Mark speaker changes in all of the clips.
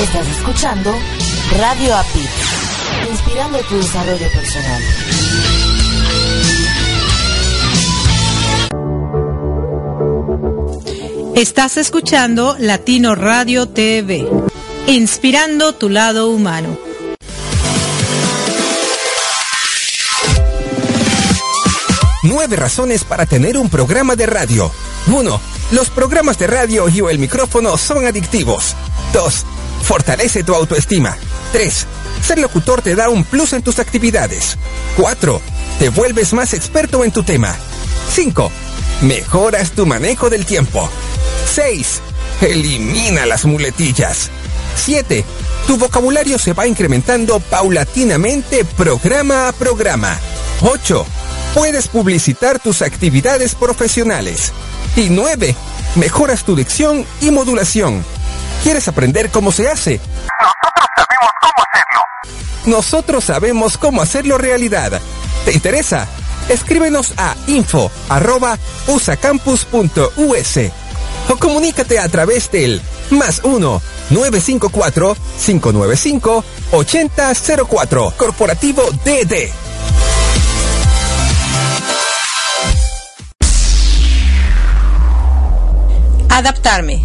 Speaker 1: Estás escuchando Radio API, inspirando tu desarrollo personal.
Speaker 2: Estás escuchando Latino Radio TV, inspirando tu lado humano.
Speaker 3: Nueve razones para tener un programa de radio. 1. Los programas de radio y o el micrófono son adictivos. 2. Fortalece tu autoestima. 3. Ser locutor te da un plus en tus actividades. 4. Te vuelves más experto en tu tema. 5. Mejoras tu manejo del tiempo. 6. Elimina las muletillas. 7. Tu vocabulario se va incrementando paulatinamente programa a programa. 8. Puedes publicitar tus actividades profesionales. Y 9. Mejoras tu dicción y modulación. ¿Quieres aprender cómo se hace? Nosotros sabemos cómo hacerlo. Nosotros sabemos cómo hacerlo realidad. ¿Te interesa? Escríbenos a info arroba usacampus.us o comunícate a través del más 1 954 595 8004 Corporativo DD.
Speaker 2: Adaptarme,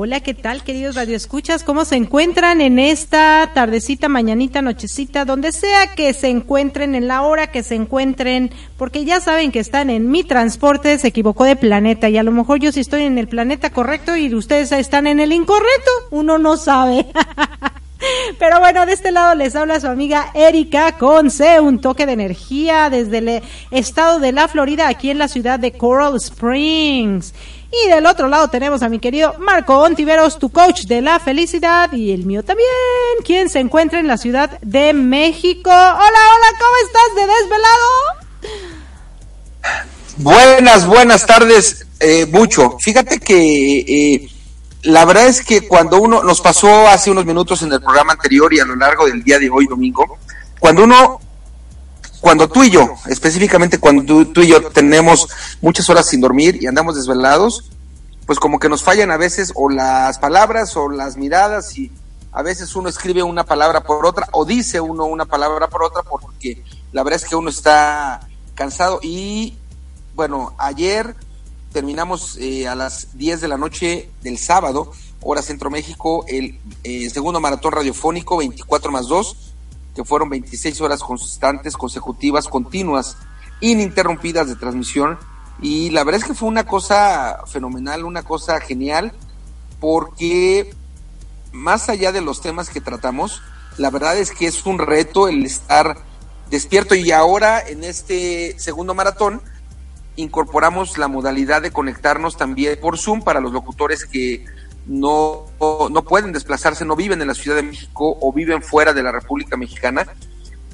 Speaker 2: Hola, ¿qué tal, queridos radioescuchas? ¿Cómo se encuentran en esta tardecita, mañanita, nochecita, donde sea que se encuentren, en la hora que se encuentren? Porque ya saben que están en mi transporte, se equivocó de planeta, y a lo mejor yo sí estoy en el planeta correcto y ustedes están en el incorrecto. Uno no sabe. Pero bueno, de este lado les habla su amiga Erika Conce, un toque de energía desde el estado de la Florida, aquí en la ciudad de Coral Springs. Y del otro lado tenemos a mi querido Marco Ontiveros, tu coach de la felicidad, y el mío también, quien se encuentra en la Ciudad de México. Hola, hola, ¿cómo estás de
Speaker 4: desvelado? Buenas, buenas tardes, eh, Bucho. Fíjate que eh, la verdad es que cuando uno nos pasó hace unos minutos en el programa anterior y a lo largo del día de hoy, domingo, cuando uno cuando tú y yo, específicamente cuando tú, y yo tenemos muchas horas sin dormir y andamos desvelados, pues como que nos fallan a veces o las palabras o las miradas y a veces uno escribe una palabra por otra o dice uno una palabra por otra porque la verdad es que uno está cansado y bueno, ayer terminamos eh, a las 10 de la noche del sábado, hora Centro México, el eh, segundo maratón radiofónico 24 más 2 que fueron 26 horas constantes, consecutivas, continuas, ininterrumpidas de transmisión. Y la verdad es que fue una cosa fenomenal, una cosa genial, porque más allá de los temas que tratamos, la verdad es que es un reto el estar despierto y ahora en este segundo maratón, incorporamos la modalidad de conectarnos también por Zoom para los locutores que no, no pueden desplazarse, no viven en la Ciudad de México o viven fuera de la República Mexicana.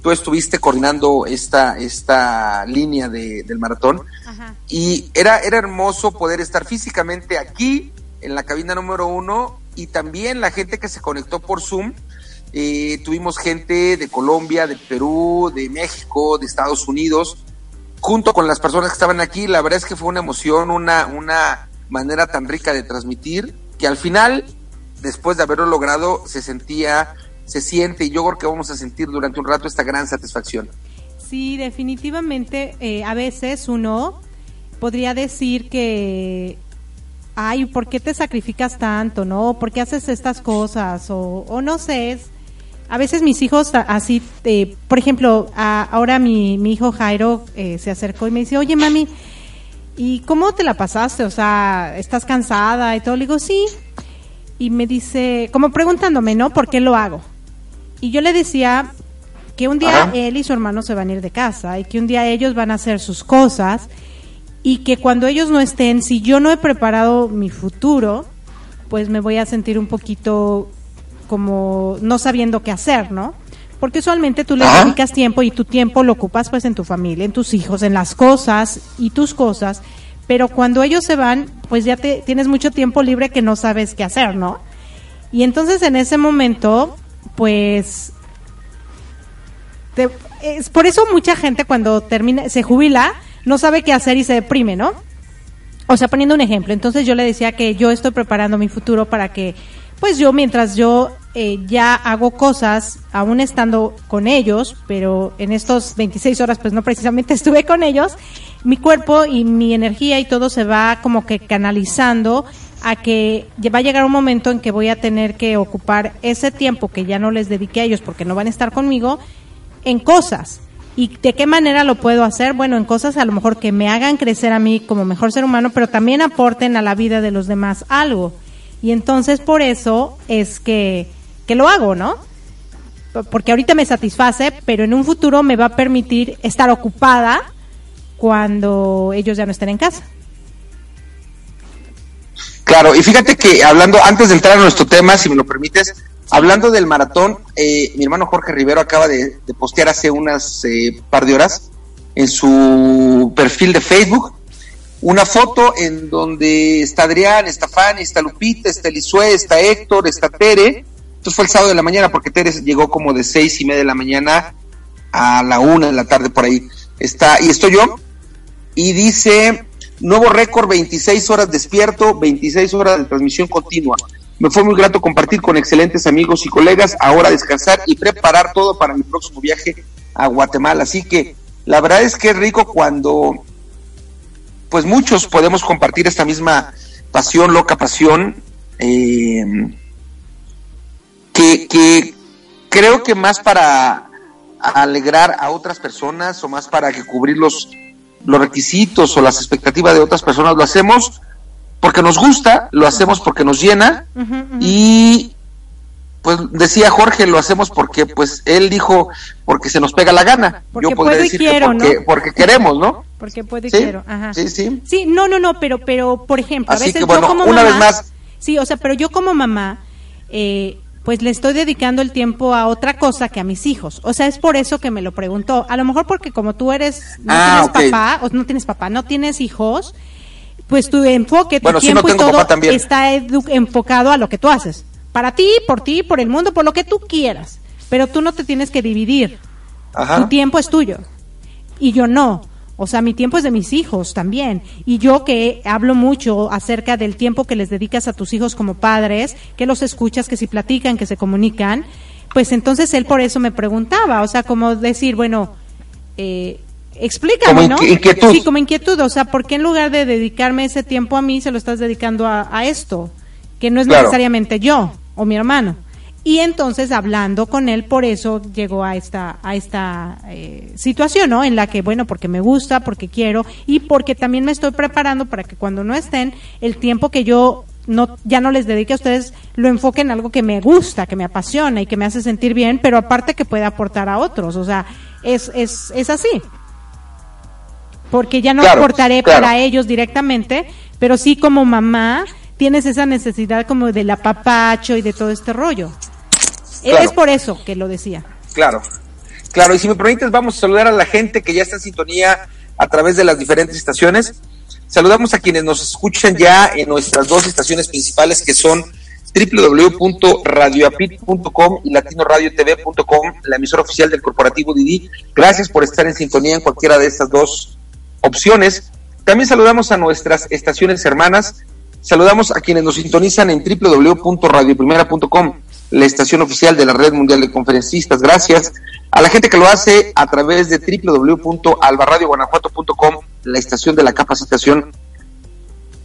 Speaker 4: Tú estuviste coordinando esta, esta línea de, del maratón y era, era hermoso poder estar físicamente aquí en la cabina número uno y también la gente que se conectó por Zoom. Eh, tuvimos gente de Colombia, de Perú, de México, de Estados Unidos, junto con las personas que estaban aquí. La verdad es que fue una emoción, una, una manera tan rica de transmitir que al final, después de haberlo logrado, se sentía, se siente y yo creo que vamos a sentir durante un rato esta gran satisfacción.
Speaker 2: Sí, definitivamente, eh, a veces uno podría decir que, ay, ¿por qué te sacrificas tanto, no? ¿Por qué haces estas cosas? O, no sé, a veces mis hijos así, eh, por ejemplo, ahora mi, mi hijo Jairo eh, se acercó y me dice, oye mami, ¿y cómo te la pasaste? O sea, ¿estás cansada y todo? Le digo, sí. Y me dice, como preguntándome, ¿no? ¿Por qué lo hago? Y yo le decía que un día él y su hermano se van a ir de casa y que un día ellos van a hacer sus cosas y que cuando ellos no estén, si yo no he preparado mi futuro, pues me voy a sentir un poquito como no sabiendo qué hacer, ¿no? Porque usualmente tú le dedicas tiempo y tu tiempo lo ocupas pues en tu familia, en tus hijos, en las cosas y tus cosas, pero cuando ellos se van, pues ya te, tienes mucho tiempo libre que no sabes qué hacer, ¿no? Y entonces en ese momento, pues, es por eso mucha gente cuando termina, se jubila, no sabe qué hacer y se deprime, ¿no? O sea, poniendo un ejemplo, entonces yo le decía que yo estoy preparando mi futuro para que pues yo mientras yo eh, ya hago cosas, aún estando con ellos, pero en estos 26 horas pues no precisamente estuve con ellos, mi cuerpo y mi energía y todo se va como que canalizando a que va a llegar un momento en que voy a tener que ocupar ese tiempo que ya no les dediqué a ellos porque no van a estar conmigo en cosas. ¿Y de qué manera lo puedo hacer? Bueno, en cosas a lo mejor que me hagan crecer a mí como mejor ser humano, pero también aporten a la vida de los demás algo. Y entonces por eso es que, que lo hago, ¿no? Porque ahorita me satisface, pero en un futuro me va a permitir estar ocupada cuando ellos ya no estén en casa.
Speaker 4: Claro, y fíjate que hablando, antes de entrar a nuestro tema, si me lo permites, hablando del maratón, eh, mi hermano Jorge Rivero acaba de, postear hace unas eh, par de horas en su perfil de Facebook una foto en donde está Adrián, está Fanny, está Lupita, está Elisue, está Héctor, está Tere. Entonces fue el sábado de la mañana porque Tere llegó como de seis y media de la mañana a la una de la tarde por ahí. Está, y estoy yo. Y dice, nuevo récord, 26 horas despierto, 26 horas de transmisión continua. Me fue muy grato compartir con excelentes amigos y colegas, ahora descansar y preparar todo para mi próximo viaje a Guatemala. Así que la verdad es que es rico cuando pues muchos podemos compartir esta misma pasión, loca pasión, eh, que, creo que más para alegrar a otras personas o más para que cubrir los, los requisitos o las expectativas de otras personas, lo hacemos porque nos gusta, lo hacemos porque nos llena y pues decía Jorge, lo hacemos porque pues él dijo porque se nos pega la gana.
Speaker 2: Porque Yo podría decir
Speaker 4: porque, porque queremos, ¿no?
Speaker 2: Porque puede y quiero, ajá.
Speaker 4: Sí, sí.
Speaker 2: Sí, no, no, no, pero pero por ejemplo,
Speaker 4: a veces yo como una vez más
Speaker 2: Sí, o sea, pero yo como mamá eh, pues le estoy dedicando el tiempo a otra cosa que a mis hijos. O sea, es por eso que me lo preguntó. A lo mejor porque como tú eres no ah, tienes papá, o no tienes papá, no tienes hijos, pues tu enfoque, tu tiempo y todo está enfocado a lo que tú haces. Para ti, por ti, por el mundo, por lo que tú quieras. Pero tú no te tienes que dividir. Tu tiempo es tuyo. Y yo no. O sea, mi tiempo es de mis hijos también. Y yo que hablo mucho acerca del tiempo que les dedicas a tus hijos como padres, que los escuchas, que si platican, que se comunican, pues entonces él por eso me preguntaba, o sea, como decir, bueno, eh, explícame, ¿no?
Speaker 4: Inquietud.
Speaker 2: Sí, como inquietud, o sea, ¿por qué en lugar de dedicarme ese tiempo a mí se lo estás dedicando a, esto? Que no es necesariamente yo o mi hermano. Y entonces hablando con él, por eso llegó a esta, a esta eh, situación, ¿no? En la que, bueno, porque me gusta, porque quiero y porque también me estoy preparando para que cuando no estén, el tiempo que yo no, ya no les dedique a ustedes, lo enfoque en algo que me gusta, que me apasiona y que me hace sentir bien, pero aparte que puede aportar a otros. O sea, es, es, es así.
Speaker 5: porque ya no aportaré para ellos directamente, pero sí como mamá tienes esa necesidad como del apapacho y de todo este rollo. Es por eso que lo decía.
Speaker 4: Claro, claro, y si me permites vamos a saludar a la gente que ya está en sintonía a través de las diferentes estaciones. Saludamos a quienes nos escuchan ya en nuestras dos estaciones principales que son www.radioapit.com y latinoradiotv.com, la emisora oficial del corporativo Didi. Gracias por estar en sintonía en cualquiera de estas dos opciones. También saludamos a nuestras estaciones hermanas. Saludamos a quienes nos sintonizan en www.radioprimera.com, la estación oficial de la Red Mundial de Conferencistas. Gracias a la gente que lo hace a través de www.albarradioguanajuato.com, la estación de la capacitación.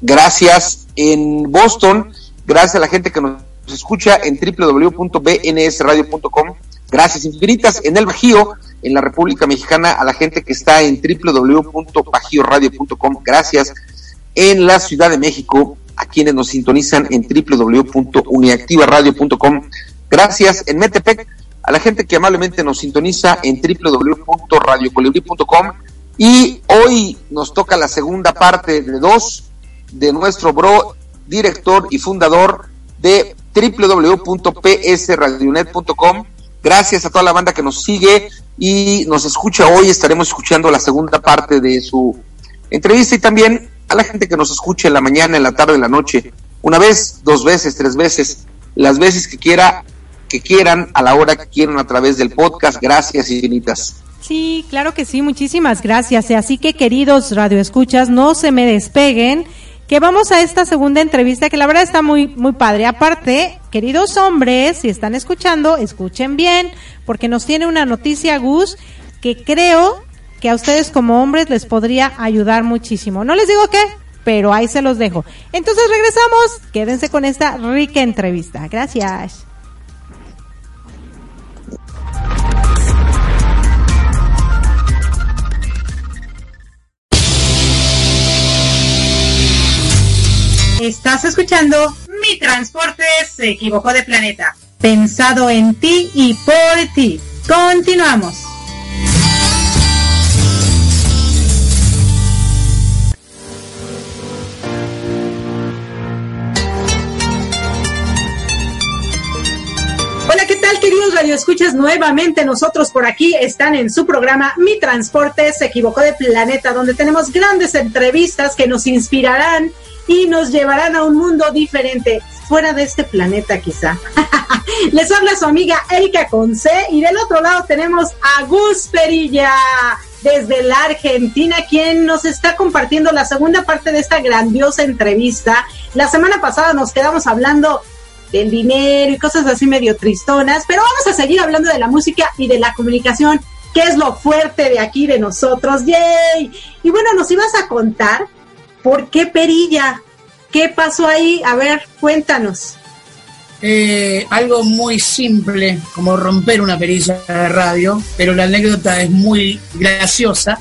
Speaker 4: Gracias en Boston Gracias a la gente que nos escucha en www.bnsradio.com. Gracias infinitas en el Bajío, en la República Mexicana, a la gente que está en www.bajioradio.com. Gracias en la Ciudad de México, a quienes nos sintonizan en www.uniactivaradio.com. Gracias en Metepec, a la gente que amablemente nos sintoniza en www.radiocolibri.com. Y hoy nos toca la segunda parte de dos de nuestro bro director y fundador de www.psradionet.com. Gracias a toda la banda que nos sigue y nos escucha hoy. Estaremos escuchando la segunda parte de su entrevista y también a la gente que nos escucha en la mañana, en la tarde, en la noche, una vez, dos veces, tres veces, las veces que quiera, que quieran, a la hora que quieran a través del podcast. Gracias infinitas.
Speaker 5: Sí, claro que sí, muchísimas gracias. Así que queridos radioescuchas, no se me despeguen que vamos a esta segunda entrevista que la verdad está muy muy padre. Aparte, queridos hombres, si están escuchando, escuchen bien, porque nos tiene una noticia Gus que creo que a ustedes como hombres les podría ayudar muchísimo. No les digo qué, pero ahí se los dejo. Entonces regresamos, quédense con esta rica entrevista. Gracias. Estás escuchando Mi Transporte se equivocó de planeta. Pensado en ti y por ti. Continuamos. Tal queridos radioescuchas? Nuevamente nosotros por aquí están en su programa Mi Transporte se equivocó de planeta, donde tenemos grandes entrevistas que nos inspirarán y nos llevarán a un mundo diferente, fuera de este planeta quizá. Les habla su amiga Erika Conce y del otro lado tenemos a Gus Perilla desde la Argentina, quien nos está compartiendo la segunda parte de esta grandiosa entrevista. La semana pasada nos quedamos hablando del dinero y cosas así medio tristonas, pero vamos a seguir hablando de la música y de la comunicación, que es lo fuerte de aquí de nosotros. ¡Yay! Y bueno, nos ibas a contar ¿Por qué perilla? ¿Qué pasó ahí? A ver, cuéntanos.
Speaker 6: Eh, algo muy simple, como romper una perilla de radio, pero la anécdota es muy graciosa,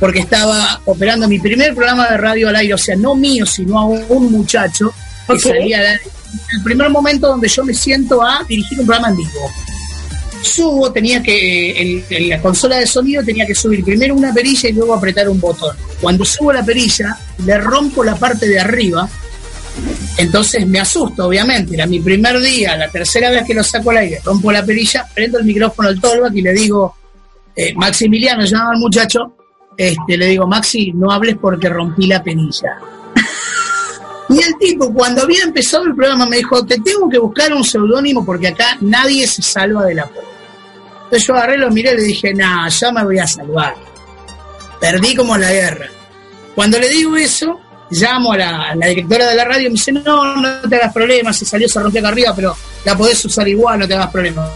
Speaker 6: porque estaba operando mi primer programa de radio al aire, o sea, no mío, sino a un muchacho que salía el primer momento donde yo me siento a dirigir un programa en vivo subo, tenía que, en, la consola de sonido tenía que subir primero una perilla y luego apretar un botón. Cuando subo la perilla, le rompo la parte de arriba, entonces me asusto, obviamente. Era mi primer día, la tercera vez que lo saco al aire, rompo la perilla, prendo el micrófono al tollback y le digo, eh, Maximiliano, llama al muchacho, este, le digo, Maxi, no hables porque rompí la perilla. Y el tipo, cuando había empezado el programa, me dijo, te tengo que buscar un seudónimo porque acá nadie se salva de la pobreza. Entonces yo agarré, lo miré y le dije, nah, ya me voy a salvar. Perdí como la guerra. Cuando le digo eso, llamo a la, directora de la radio y me dice, no, no te hagas problemas, se salió, se rompió acá arriba, pero la podés usar igual, no te hagas problemas.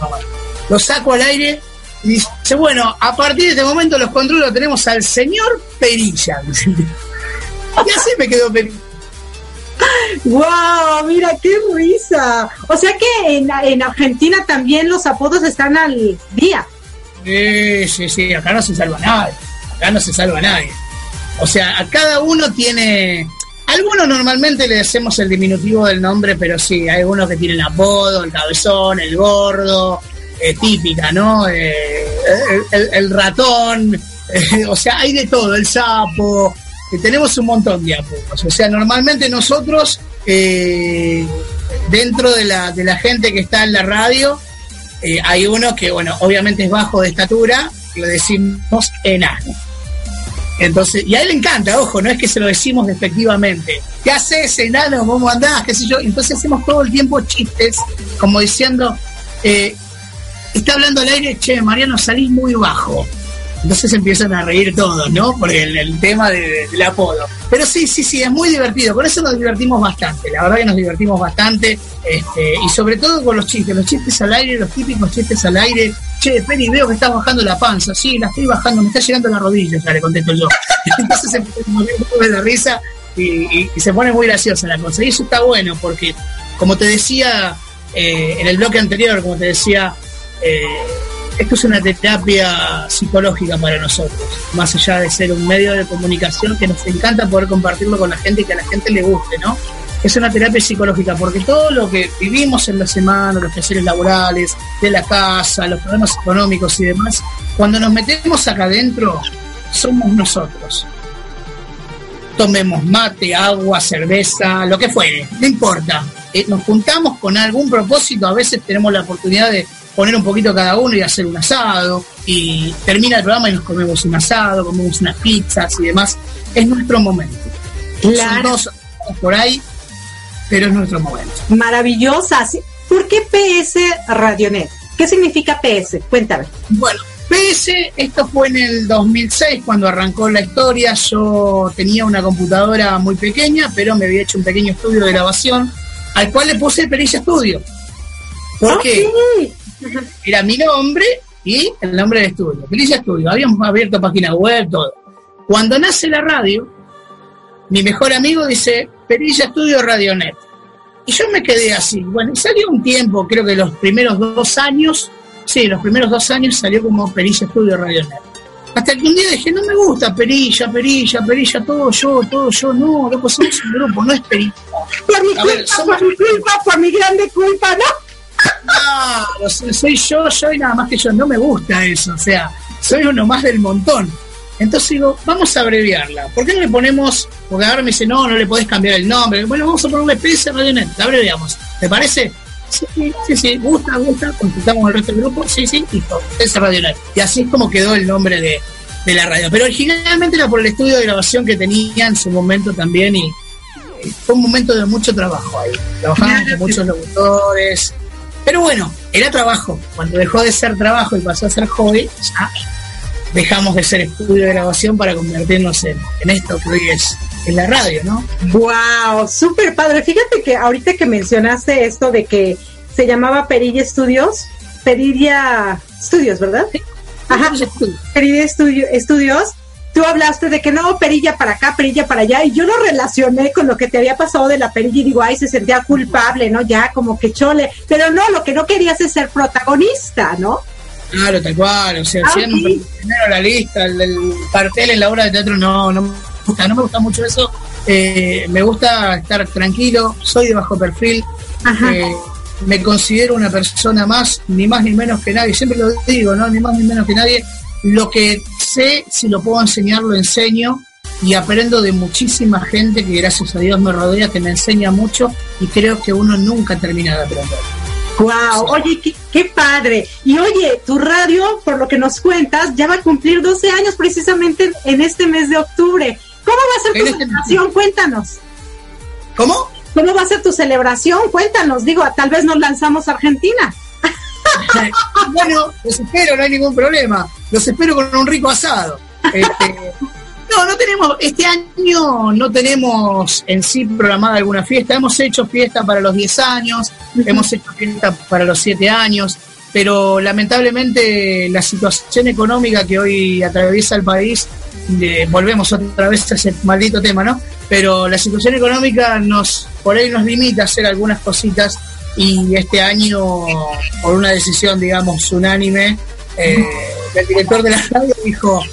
Speaker 6: Lo saco al aire y dice, bueno, a partir de este momento los controles tenemos al señor Perilla. y así me quedó Perilla.
Speaker 5: ¡Wow! Mira, qué risa. O sea que en, en Argentina también los apodos están al día.
Speaker 6: Sí, sí, sí, acá no se salva nadie. Acá no se salva nadie. O sea, a cada uno tiene. Algunos normalmente le hacemos el diminutivo del nombre, pero sí, hay algunos que tienen apodo, el cabezón, el gordo, eh, típica, ¿no? Eh, el, ratón, o sea, hay de todo, el sapo, que tenemos un montón de apodos. O sea, normalmente nosotros, eh, dentro de la, de la gente que está en la radio, eh, hay uno que, bueno, obviamente es bajo de estatura, le decimos enano. Entonces, y a él le encanta, ojo, no es que se lo decimos despectivamente. ¿Qué haces, enano? ¿Cómo andás? ¿Qué sé yo? Entonces hacemos todo el tiempo chistes, como diciendo, eh, está hablando al aire, che, Mariano, salís muy bajo. Entonces empiezan a reír todos, ¿no? Por el, tema del apodo. Pero sí, sí, sí, es muy divertido. Por eso nos divertimos bastante. La verdad que nos divertimos bastante. Este, y sobre todo con los chistes. Los chistes al aire, los típicos chistes al aire. Che, Penny, veo que estás bajando la panza. Sí, la estoy bajando, me está llegando la rodilla, ya le contesto yo. Entonces se pone de la risa y, se pone muy graciosa la cosa. Y eso está bueno porque, como te decía eh, en el bloque anterior, como te decía... Eh, esto es una terapia psicológica para nosotros, más allá de ser un medio de comunicación que nos encanta poder compartirlo con la gente y que a la gente le guste, ¿no? Es una terapia psicológica porque todo lo que vivimos en la semana, los placeres laborales, de la casa, los problemas económicos y demás, cuando nos metemos acá adentro, somos nosotros. Tomemos mate, agua, cerveza, lo que fuere, no importa. Eh, nos juntamos con algún propósito, a veces tenemos la oportunidad de poner un poquito cada uno y hacer un asado. Y termina el programa y nos comemos un asado, comemos unas pizzas y demás. Es nuestro momento. Claro. Son por ahí, pero es nuestro momento.
Speaker 5: Maravillosa. ¿Por qué PS Radionet? ¿Qué significa PS? Cuéntame.
Speaker 6: Bueno, PS, esto fue en el 2006 cuando arrancó la historia. Yo tenía una computadora muy pequeña, pero me había hecho un pequeño estudio de grabación al cual le puse Perilla Studio. ¿Por ah, qué? Era mi nombre y el nombre del estudio. Felicia Estudio. Habíamos abierto página web, todo. Cuando nace la radio, mi mejor amigo dice Perilla Estudio Radionet. Y yo me quedé así. Bueno, y salió un tiempo, creo que los primeros dos años, sí, los primeros dos años salió como Perilla Estudio Radionet. Hasta que un día dije, no me gusta Perilla, Perilla, Perilla, todo yo, todo yo, no, loco, somos un grupo, no es Perilla.
Speaker 5: Por mi culpa, por mi culpa, por mi grande culpa, ¿no?
Speaker 6: No, soy yo, yo y nada más que yo. No me gusta eso, o sea, soy uno más del montón. Entonces digo, vamos a abreviarla. ¿Por qué no le ponemos? Porque ahora me dice, no, no le podés cambiar el nombre. Bueno, vamos a ponerle PS Radionet, la abreviamos. ¿Te parece? Sí, sí, sí, gusta, gusta, consultamos el resto del grupo, sí, sí, listo, PS Radionet. Y así es como quedó el nombre de, de la radio. Pero originalmente era por el estudio de grabación que tenía en su momento también y fue un momento de mucho trabajo ahí. Trabajamos con muchos locutores, pero bueno, era trabajo. Cuando dejó de ser trabajo y pasó a ser hobby, ya dejamos de ser estudio de grabación para convertirnos en, esto que hoy es en la radio, ¿no?
Speaker 5: ¡Wow! Súper padre. Fíjate que ahorita que mencionaste esto de que se llamaba Perilla Studios, Perilla Studios, ¿verdad? Ajá, Perilla Studio, Studios tú hablaste de que no, perilla para acá, perilla para allá, y yo lo relacioné con lo que te había pasado de la perilla y digo, ay, se sentía culpable, ¿no? Ya como que chole, pero no, lo que no querías es ser protagonista, ¿no?
Speaker 6: Claro, tal cual, o sea, ah, siempre primero la lista, el, cartel en la obra de teatro, no, no me gusta, no me gusta mucho eso, eh, me gusta estar tranquilo, soy de bajo perfil, eh, me considero una persona más, ni más ni menos que nadie, siempre lo digo, ¿no? Ni más ni menos que nadie, lo que sé, si lo puedo enseñar, lo enseño y aprendo de muchísima gente que gracias a Dios me rodea, que me enseña mucho y creo que uno nunca termina de aprender.
Speaker 5: Wow, oye, qué, padre. Y oye, tu radio, por lo que nos cuentas, ya va a cumplir 12 años precisamente en este mes de octubre. ¿Cómo va a ser tu este celebración? Cuéntanos.
Speaker 6: ¿Cómo?
Speaker 5: ¿Cómo va a ser tu celebración? Cuéntanos. Digo, tal vez nos lanzamos a Argentina.
Speaker 6: bueno, los espero, no hay ningún problema. Los espero con un rico asado. Este, no, no tenemos, este año no tenemos en sí programada alguna fiesta. Hemos hecho fiesta para los 10 años, hemos hecho fiesta para los 7 años, pero lamentablemente la situación económica que hoy atraviesa el país, volvemos otra vez a ese maldito tema, ¿no? Pero la situación económica nos, por ahí nos limita a hacer algunas cositas y este año, por una decisión, digamos, unánime, eh, el director de la radio dijo,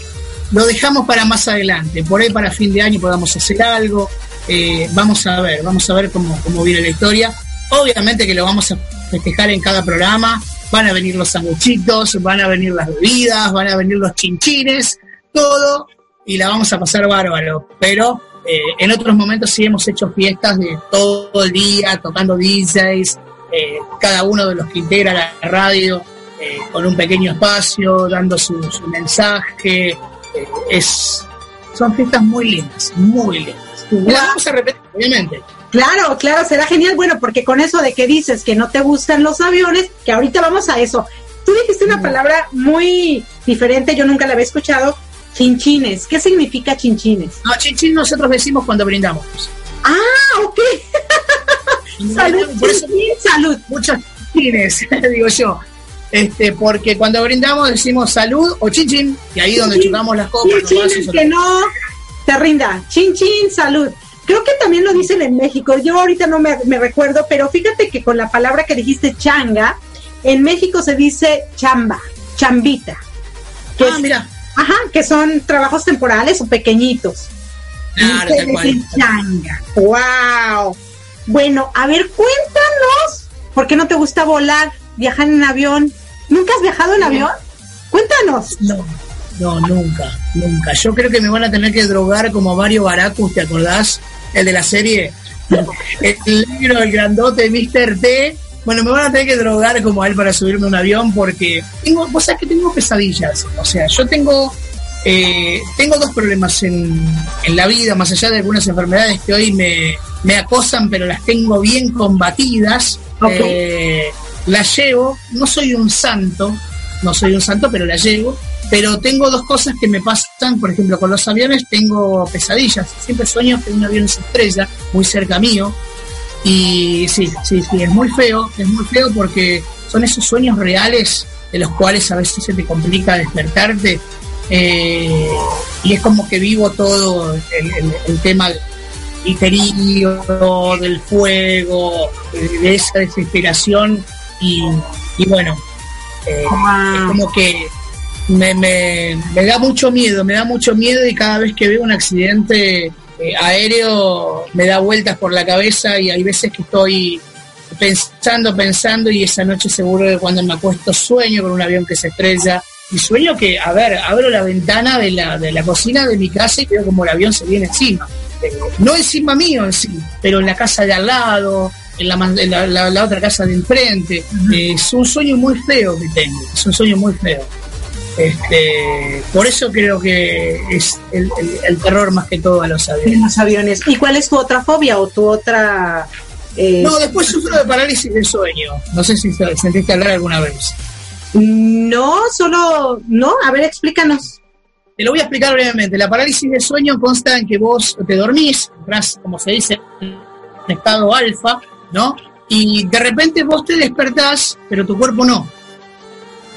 Speaker 6: lo dejamos para más adelante, por ahí para fin de año podamos hacer algo, eh, vamos a ver, vamos a ver cómo, cómo viene la historia. Obviamente que lo vamos a festejar en cada programa, van a venir los sanguchitos, van a venir las bebidas, van a venir los chinchines, todo y la vamos a pasar bárbaro. Pero eh, en otros momentos sí hemos hecho fiestas de todo el día, tocando DJs, eh, cada uno de los que integra la radio eh, con un pequeño espacio, dando su, mensaje. es, son fiestas muy lindas, muy lindas. vamos a repetir, obviamente.
Speaker 5: Claro, claro, será genial. Bueno, porque con eso de que dices que no te gustan los aviones, que ahorita vamos a eso. Tú dijiste una palabra muy diferente, yo nunca la había escuchado, chinchines. ¿Qué significa chinchines?
Speaker 6: No, chinchín nosotros decimos cuando brindamos.
Speaker 5: Ah, ok. salud, salud.
Speaker 6: Muchos chinchines, digo yo. Este, porque cuando brindamos decimos salud o chinchín, y ahí donde chocamos las copas.
Speaker 5: Chin, que no te rinda. Chinchín, salud. Creo que también lo dicen en México. Yo ahorita no me, me recuerdo, pero fíjate que con la palabra que dijiste changa, en México se dice chamba, chambita.
Speaker 6: Que ah, mira.
Speaker 5: Ajá, que son trabajos temporales o pequeñitos.
Speaker 6: Claro,
Speaker 5: changa. Wow. Bueno, a ver, cuéntanos, ¿por qué no te gusta volar, viajar en avión? ¿Nunca has viajado en avión? Cuéntanos.
Speaker 6: No, no, nunca, nunca. Yo creo que me van a tener que drogar como Mario Baracus, ¿te acordás? El de la serie. El libro, el grandote Mr. T bueno, me van a tener que drogar como a él para subirme a un avión porque tengo, vos sabés que tengo pesadillas. O sea, yo tengo, eh, tengo dos problemas en, en, la vida, más allá de algunas enfermedades que hoy me, me acosan, pero las tengo bien combatidas. Eh, las llevo, no soy un santo, no soy un santo, pero la llevo. Pero tengo dos cosas que me pasan, por ejemplo, con los aviones tengo pesadillas. Siempre sueño que un avión se estrella muy cerca mío y sí, sí, sí, es muy feo, es muy feo porque son esos sueños reales de los cuales a veces se te complica despertarte. Eh, y es como que vivo todo el, tema peligro, del fuego, de esa desesperación. Y, bueno, eh, es como que me, me, me da mucho miedo, me da mucho miedo y cada vez que veo un accidente eh, aéreo me da vueltas por la cabeza y hay veces que estoy pensando, pensando y esa noche seguro que cuando me acuesto sueño con un avión que se estrella y sueño que, a ver, abro la ventana de la, de la cocina de mi casa y veo como el avión se viene encima. No encima mío en sí, pero en la casa de al lado, en la, la, otra casa de enfrente. Eh, es un sueño muy feo que tengo, es un sueño muy feo. Este, por eso creo que es el, terror más que todo a los aviones.
Speaker 5: Los aviones. ¿Y cuál es tu otra fobia o tu otra...
Speaker 6: Eh, no, después sufro de parálisis de sueño. No sé si sentiste hablar alguna vez.
Speaker 5: No, solo... No, a ver, explícanos.
Speaker 6: Te lo voy a explicar brevemente. La parálisis de sueño consta en que vos te dormís, como se dice, en estado alfa, ¿no? Y de repente vos te despertás, pero tu cuerpo no.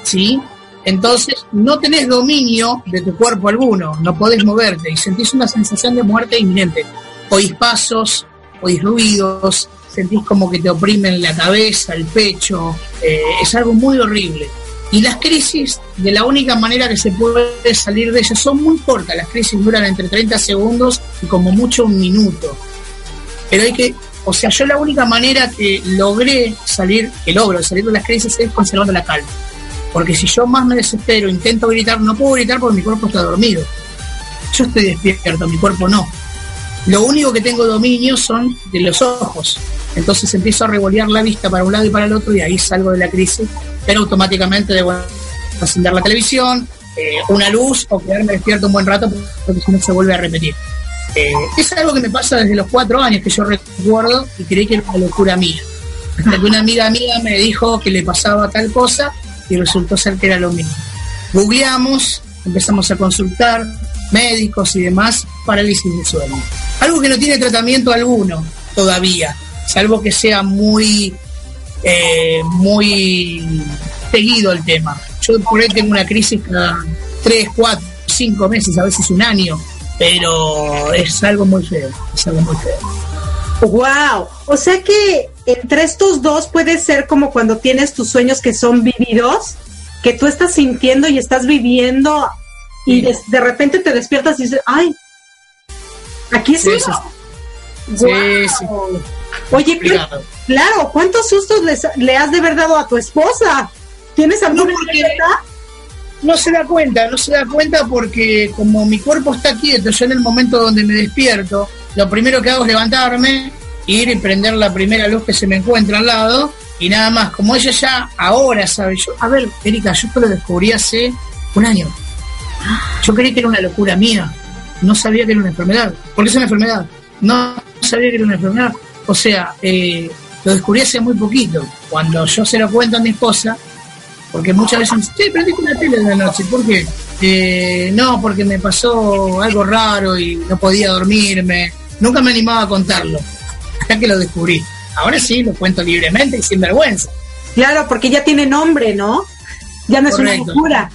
Speaker 6: ¿Sí? Entonces no tenés dominio de tu cuerpo alguno, no podés moverte y sentís una sensación de muerte inminente. Oís pasos, oís ruidos, sentís como que te oprimen la cabeza, el pecho, eh, es algo muy horrible. Y las crisis, de la única manera que se puede salir de ellas, son muy cortas. Las crisis duran entre 30 segundos y como mucho un minuto. Pero hay que, o sea, yo la única manera que logré salir, que logro salir de las crisis es conservando la calma. Porque si yo más me desespero, intento gritar, no puedo gritar porque mi cuerpo está dormido. Yo estoy despierto, mi cuerpo no. Lo único que tengo dominio son de los ojos. Entonces empiezo a revolear la vista para un lado y para el otro y ahí salgo de la crisis, pero automáticamente debo encender la televisión, eh, una luz o quedarme despierto un buen rato porque si no se vuelve a repetir. Eh, es algo que me pasa desde los cuatro años que yo recuerdo y creí que era una locura mía. Hasta que una amiga mía me dijo que le pasaba tal cosa y resultó ser que era lo mismo. Googleamos, empezamos a consultar médicos y demás, parálisis de sueño. Algo que no tiene tratamiento alguno todavía, salvo que sea muy, eh, muy seguido el tema. Yo por ahí tengo una crisis cada 3, 4, 5 meses, a veces un año, pero es algo muy feo, es algo muy feo.
Speaker 5: Wow, o sea que entre estos dos puede ser como cuando tienes tus sueños que son vividos, que tú estás sintiendo y estás viviendo y de, repente te despiertas y dices, ay, aquí estoy.
Speaker 6: Sí, sí.
Speaker 5: Oye, claro, ¿cuántos sustos le has de haber dado a tu esposa? ¿Tienes alguna
Speaker 6: no no se da cuenta, no se da cuenta porque como mi cuerpo está quieto, yo en el momento donde me despierto, lo primero que hago es levantarme, ir y prender la primera luz que se me encuentra al lado y nada más. Como ella ya ahora sabe, yo, a ver, Erika, yo esto lo descubrí hace un año. Yo creí que era una locura mía, no sabía que era una enfermedad, porque es una enfermedad, no sabía que era una enfermedad. O sea, eh, lo descubrí hace muy poquito. Cuando yo se lo cuento a mi esposa, porque muchas veces me dicen, sí, prendiste la tele de la noche. ¿Por qué? Eh, no, porque me pasó algo raro y no podía dormirme. Nunca me animaba a contarlo, hasta que lo descubrí. Ahora sí, lo cuento libremente y sin vergüenza.
Speaker 5: Claro, porque ya tiene nombre, ¿no? Ya no es una locura.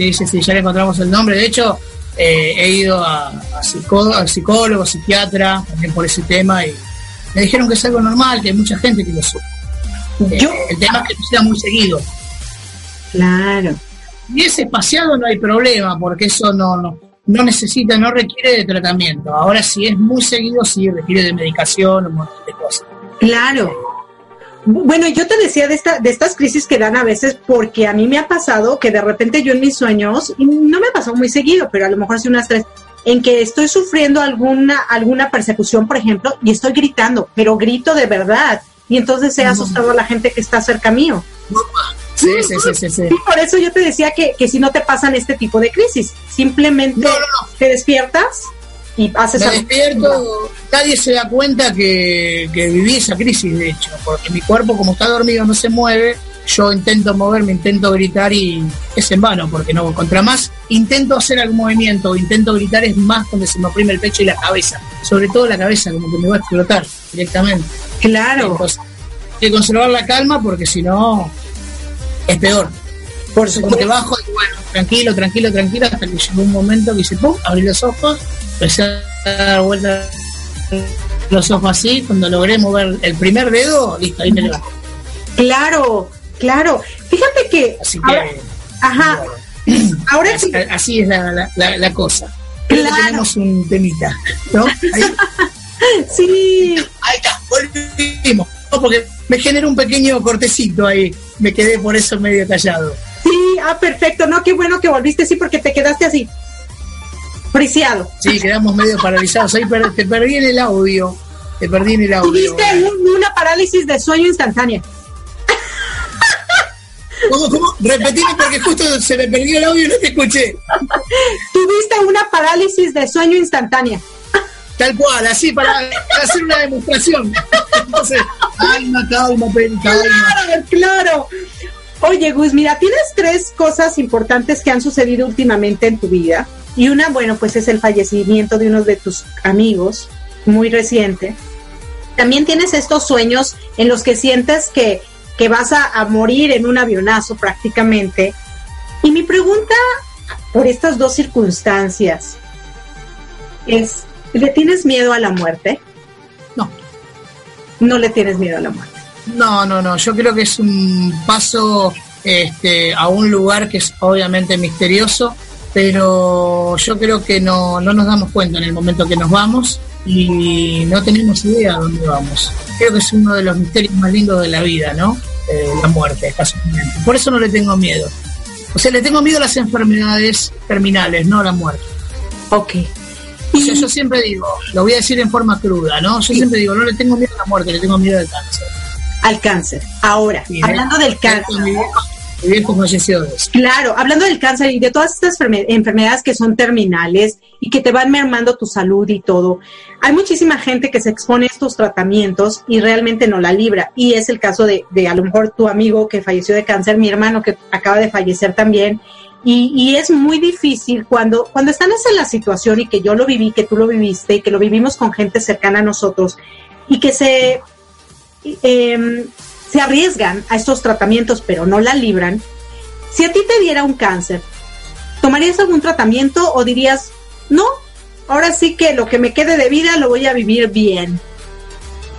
Speaker 6: Sí, sí, sí, ya le encontramos el nombre. De hecho, eh, he ido a, a, psicólogo, psiquiatra, también por ese tema, y me dijeron que es algo normal, que hay mucha gente que lo sufre. Yo, el tema es que no sea muy seguido.
Speaker 5: Claro.
Speaker 6: Y es espaciado no hay problema, porque eso no, no, no necesita, no requiere de tratamiento. Ahora si es muy seguido, sí requiere de medicación, un montón de cosas.
Speaker 5: Claro. Bueno, yo te decía de, esta, de estas crisis que dan a veces porque a mí me ha pasado que de repente yo en mis sueños, y no me ha pasado muy seguido, pero a lo mejor sí unas tres, en que estoy sufriendo alguna, alguna persecución, por ejemplo, y estoy gritando, pero grito de verdad. Y entonces he asustado a la gente que está cerca mío.
Speaker 6: Sí, sí, sí, sí,
Speaker 5: por eso yo te decía que, que si no te pasan este tipo de crisis, simplemente te despiertas y haces
Speaker 6: Me despierto, nadie se da cuenta que, que viví esa crisis, de hecho, porque mi cuerpo como está dormido no se mueve, yo intento moverme, intento gritar y es en vano, porque no, contra más intento hacer algún movimiento, intento gritar es más cuando se me oprime el pecho y la cabeza, sobre todo la cabeza, como que me va a explotar directamente.
Speaker 5: Claro.
Speaker 6: Hay que conservar la calma porque si no es peor.
Speaker 5: Por
Speaker 6: como que bajo y bueno, tranquilo, tranquilo, tranquilo, hasta que llegó un momento que dice, ¡pum! abrí los ojos, empecé a dar vuelta los ojos así, cuando logré mover el primer dedo, listo, ahí me levanto.
Speaker 5: Claro, claro. Fíjate que.
Speaker 6: Así que
Speaker 5: ahora, ajá. Ahora sí.
Speaker 6: Así es la, la, la cosa. Claro. tenemos un temita, ¿no? Ahí.
Speaker 5: sí.
Speaker 6: Ahí está, volvimos. No, porque me generó un pequeño cortecito ahí. Me quedé por eso medio callado.
Speaker 5: Sí, ah, perfecto. No, qué bueno que volviste, sí, porque te quedaste así. Friciado.
Speaker 6: Sí, quedamos medio paralizados. Ahí per te perdí en el audio. Te perdí en el audio.
Speaker 5: Tuviste un, una parálisis de sueño instantánea.
Speaker 6: ¿Cómo, cómo? Repetime porque justo se me perdió el audio y no te escuché.
Speaker 5: Tuviste una parálisis de sueño instantánea.
Speaker 6: Tal cual, así, para, para hacer una demostración. Entonces, calma, calma, calma.
Speaker 5: Claro, claro. Oye, Gus, mira, tienes tres cosas importantes que han sucedido últimamente en tu vida. Y una, bueno, pues es el fallecimiento de uno de tus amigos, muy reciente. También tienes estos sueños en los que sientes que, que vas a, a morir en un avionazo prácticamente. Y mi pregunta por estas dos circunstancias es, ¿le tienes miedo a la muerte?
Speaker 6: No.
Speaker 5: No le tienes miedo a la muerte.
Speaker 6: No, no, no. Yo creo que es un paso este, a un lugar que es obviamente misterioso, pero yo creo que no, no nos damos cuenta en el momento que nos vamos y no tenemos idea de dónde vamos. Creo que es uno de los misterios más lindos de la vida, ¿no? Eh, la muerte, casualmente. Por eso no le tengo miedo. O sea, le tengo miedo a las enfermedades terminales, no a la muerte.
Speaker 5: Ok.
Speaker 6: O sea, yo siempre digo, lo voy a decir en forma cruda, ¿no? Yo siempre digo, no le tengo miedo a la muerte, le tengo miedo al cáncer.
Speaker 5: Al cáncer. Ahora, hablando del cáncer.
Speaker 6: Eso.
Speaker 5: Claro, hablando del cáncer y de todas estas enferme- enfermedades que son terminales y que te van mermando tu salud y todo, hay muchísima gente que se expone a estos tratamientos y realmente no la libra. Y es el caso de, de a lo mejor tu amigo que falleció de cáncer, mi hermano que acaba de fallecer también. Y, y es muy difícil cuando, cuando están en la situación y que yo lo viví, que tú lo viviste y que lo vivimos con gente cercana a nosotros y que se, em, se arriesgan a estos tratamientos pero no la libran, si a ti te diera un cáncer, ¿tomarías algún tratamiento o dirías, no, ahora sí que lo que me quede de vida lo voy a vivir bien?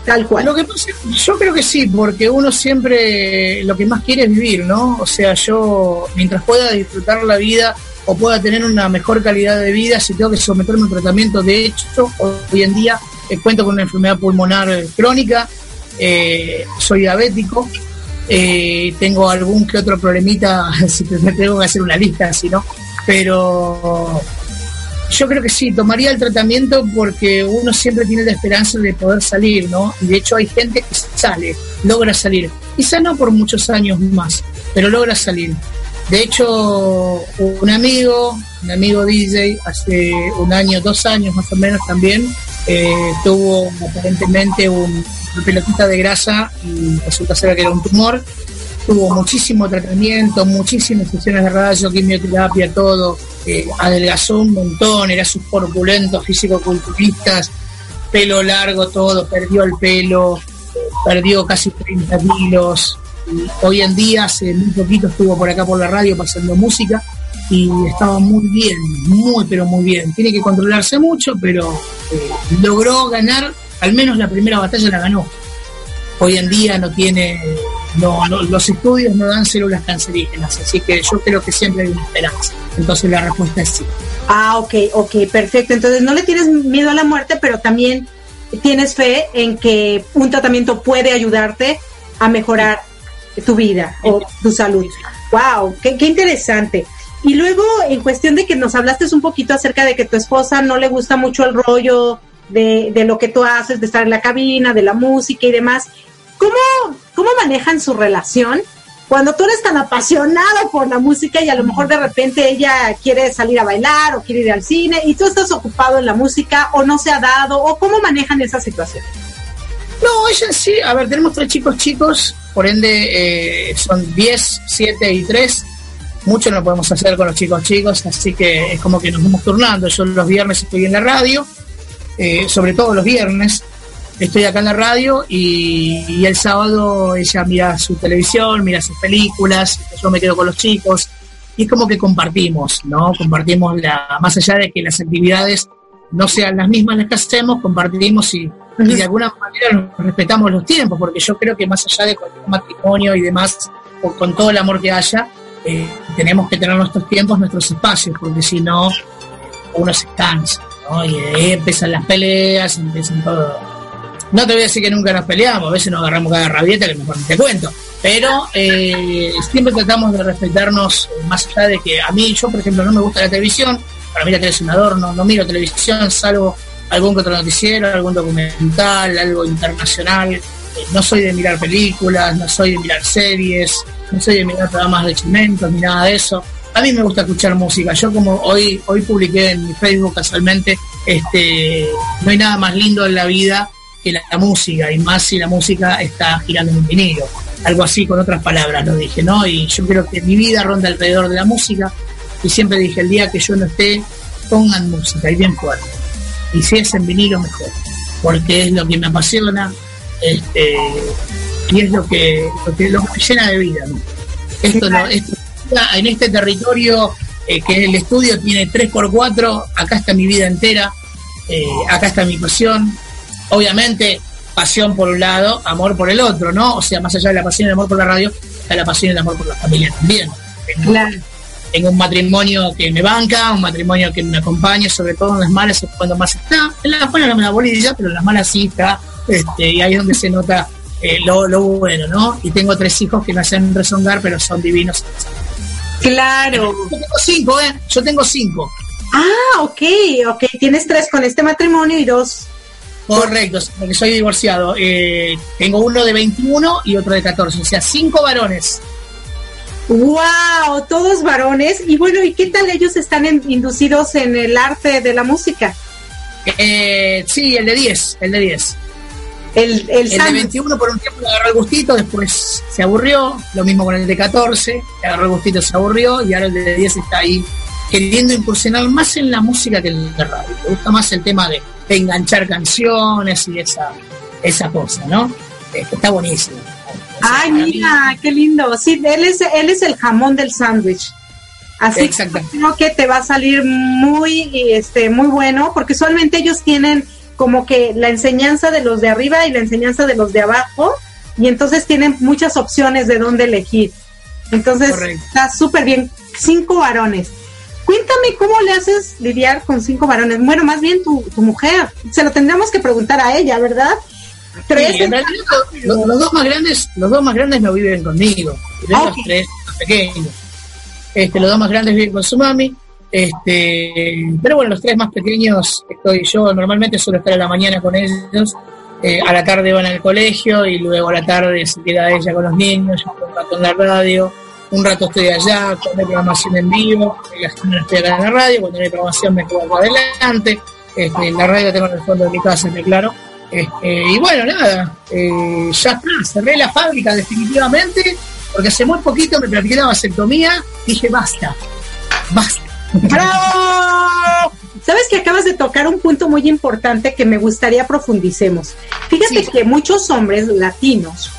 Speaker 5: Tal cual.
Speaker 6: Lo que yo creo que sí, porque uno siempre lo que más quiere es vivir, ¿no? O sea, yo mientras pueda disfrutar la vida o pueda tener una mejor calidad de vida, si tengo que someterme a un tratamiento, de hecho, hoy en día eh, cuento con una enfermedad pulmonar eh, crónica, eh, soy diabético, Eh, tengo algún que otro problemita, si me tengo que hacer una lista, si no. Pero yo creo que sí, tomaría el tratamiento porque uno siempre tiene la esperanza de poder salir, ¿no? Y de hecho hay gente que sale, logra salir. Quizá no por muchos años más, pero logra salir. De hecho, un amigo, un amigo DJ, hace un año, dos años más o menos también, eh, tuvo aparentemente un, una pelotita de grasa y resulta ser que era un tumor. Tuvo muchísimo tratamiento, muchísimas sesiones de radio, quimioterapia, todo. Eh, adelgazó un montón, era sus corpulento, físico-culturistas, pelo largo, todo, perdió el pelo, perdió casi 30 kilos. Hoy en día, hace muy poquito, estuvo por acá por la radio pasando música y estaba muy bien, muy pero muy bien. Tiene que controlarse mucho, pero eh, logró ganar, al menos la primera batalla la ganó. Hoy en día no tiene, no, los estudios no dan células cancerígenas, así que yo creo que siempre hay una esperanza. Entonces la respuesta es sí.
Speaker 5: Ah, ok, ok, perfecto. Entonces no le tienes miedo a la muerte, pero también tienes fe en que un tratamiento puede ayudarte a mejorar tu vida o tu salud. Wow, qué, qué interesante. Y luego, en cuestión de que nos hablaste un poquito acerca de que tu esposa no le gusta mucho el rollo de, de, lo que tú haces, de estar en la cabina, de la música y demás, ¿cómo, cómo manejan su relación? Cuando tú eres tan apasionado por la música y a lo mejor de repente ella quiere salir a bailar o quiere ir al cine y tú estás ocupado en la música o no se ha dado o cómo manejan esa situación.
Speaker 6: No, ella sí, a ver, tenemos tres chicos chicos, por ende eh, son 10, 7 y 3 mucho no podemos hacer con los chicos chicos, así que es como que nos vamos turnando. Yo los viernes estoy en la radio, eh, sobre todo los viernes, estoy acá en la radio y, el sábado ella mira su televisión, mira sus películas, yo me quedo con los chicos y es como que compartimos, ¿no? Compartimos la, más allá de que las actividades no sean las mismas las que hacemos, compartimos y, y de alguna manera nos respetamos los tiempos, porque yo creo que más allá de cualquier matrimonio y demás, o con todo el amor que haya, eh, tenemos que tener nuestros tiempos, nuestros espacios, porque si no, uno se cansa, ¿no? Y ahí empiezan las peleas, empiezan todo. No te voy a decir que nunca nos peleamos, a veces nos agarramos cada rabieta, que mejor te cuento. Pero eh, siempre tratamos de respetarnos, eh, más allá de que a mí, yo por ejemplo, no me gusta la televisión, para mí la televisión adorno, no miro televisión, salvo algún otro noticiero, algún documental, algo internacional. no soy de mirar películas, no soy de mirar series, no soy de mirar programas de chimentos ni nada de eso. A mí me gusta escuchar música. Yo como hoy, hoy publiqué en mi Facebook casualmente, este, no hay nada más lindo en la vida que la, música, y más si la música está girando en un vinilo. Algo así con otras palabras lo dije, ¿no? Y yo creo que mi vida ronda alrededor de la música, y siempre dije, el día que yo no esté, pongan música, y bien fuerte. Y si es en vinilo, mejor, porque es lo que me apasiona, este, y es lo que, lo que, lo llena de vida. Esto, no, en este territorio eh, que el estudio tiene 3x4, acá está mi vida entera, eh, acá está mi pasión. Obviamente, pasión por un lado, amor por el otro, ¿no? O sea, más allá de la pasión y el amor por la radio, está la pasión y el amor por la familia también. Tengo, un matrimonio que me banca, un matrimonio que me acompaña, sobre todo en las malas cuando más está. En las buenas no me da bolilla, pero en las malas sí está. Este, y ahí es donde se nota eh, lo, bueno, ¿no? Y tengo tres hijos que me hacen rezongar, pero son divinos.
Speaker 5: Claro.
Speaker 6: Yo tengo cinco, ¿eh? Yo tengo cinco.
Speaker 5: Ah, ok, ok. Tienes tres con este matrimonio y dos.
Speaker 6: Correcto, porque soy divorciado. Eh, tengo uno de 21 y otro de 14, o sea, cinco varones.
Speaker 5: ¡Wow! Todos varones. Y bueno, ¿y qué tal ellos están inducidos en el arte de la música?
Speaker 6: Eh, sí, el de 10, el de 10.
Speaker 5: El, el,
Speaker 6: de 21 por un tiempo le agarró el gustito, después se aburrió, lo mismo con el de 14, le agarró el gustito, se aburrió, y ahora el de 10 está ahí queriendo incursionar más en la música que en la radio. Le gusta más el tema de, enganchar canciones y esa, esa cosa, ¿no? Eh, está buenísimo.
Speaker 5: Ay, mira, qué lindo. Sí, él es, él es el jamón del sándwich. Así que creo que te va a salir muy, este, muy bueno, porque usualmente ellos tienen como que la enseñanza de los de arriba y la enseñanza de los de abajo, y entonces tienen muchas opciones de dónde elegir. Entonces está súper bien. Cinco varones. Cuéntame cómo le haces lidiar con cinco varones. Bueno, más bien tu, tu mujer. Se lo tendríamos que preguntar a ella, ¿verdad?
Speaker 6: ¿Tres? en realidad, los, dos más grandes, los dos más grandes no viven conmigo. Los tres más pequeños. Este, los dos más grandes viven con su mami. Este, pero bueno, los tres más pequeños estoy yo, normalmente suelo estar a la mañana con ellos, eh, a la tarde van al colegio y luego a la tarde se queda ella con los niños, yo un rato en la radio, un rato estoy allá, cuando hay programación en vivo, la estoy acá en la radio, cuando no hay programación me quedo adelante, este, la radio tengo en el fondo de mi casa, me claro. Este, y bueno, nada, eh, ya está, cerré la fábrica definitivamente, porque hace muy poquito me practiqué la vasectomía, dije basta, basta
Speaker 5: ¡Bravo! Sabes que acabas de tocar un punto muy importante que me gustaría profundicemos. Fíjate que muchos hombres latinos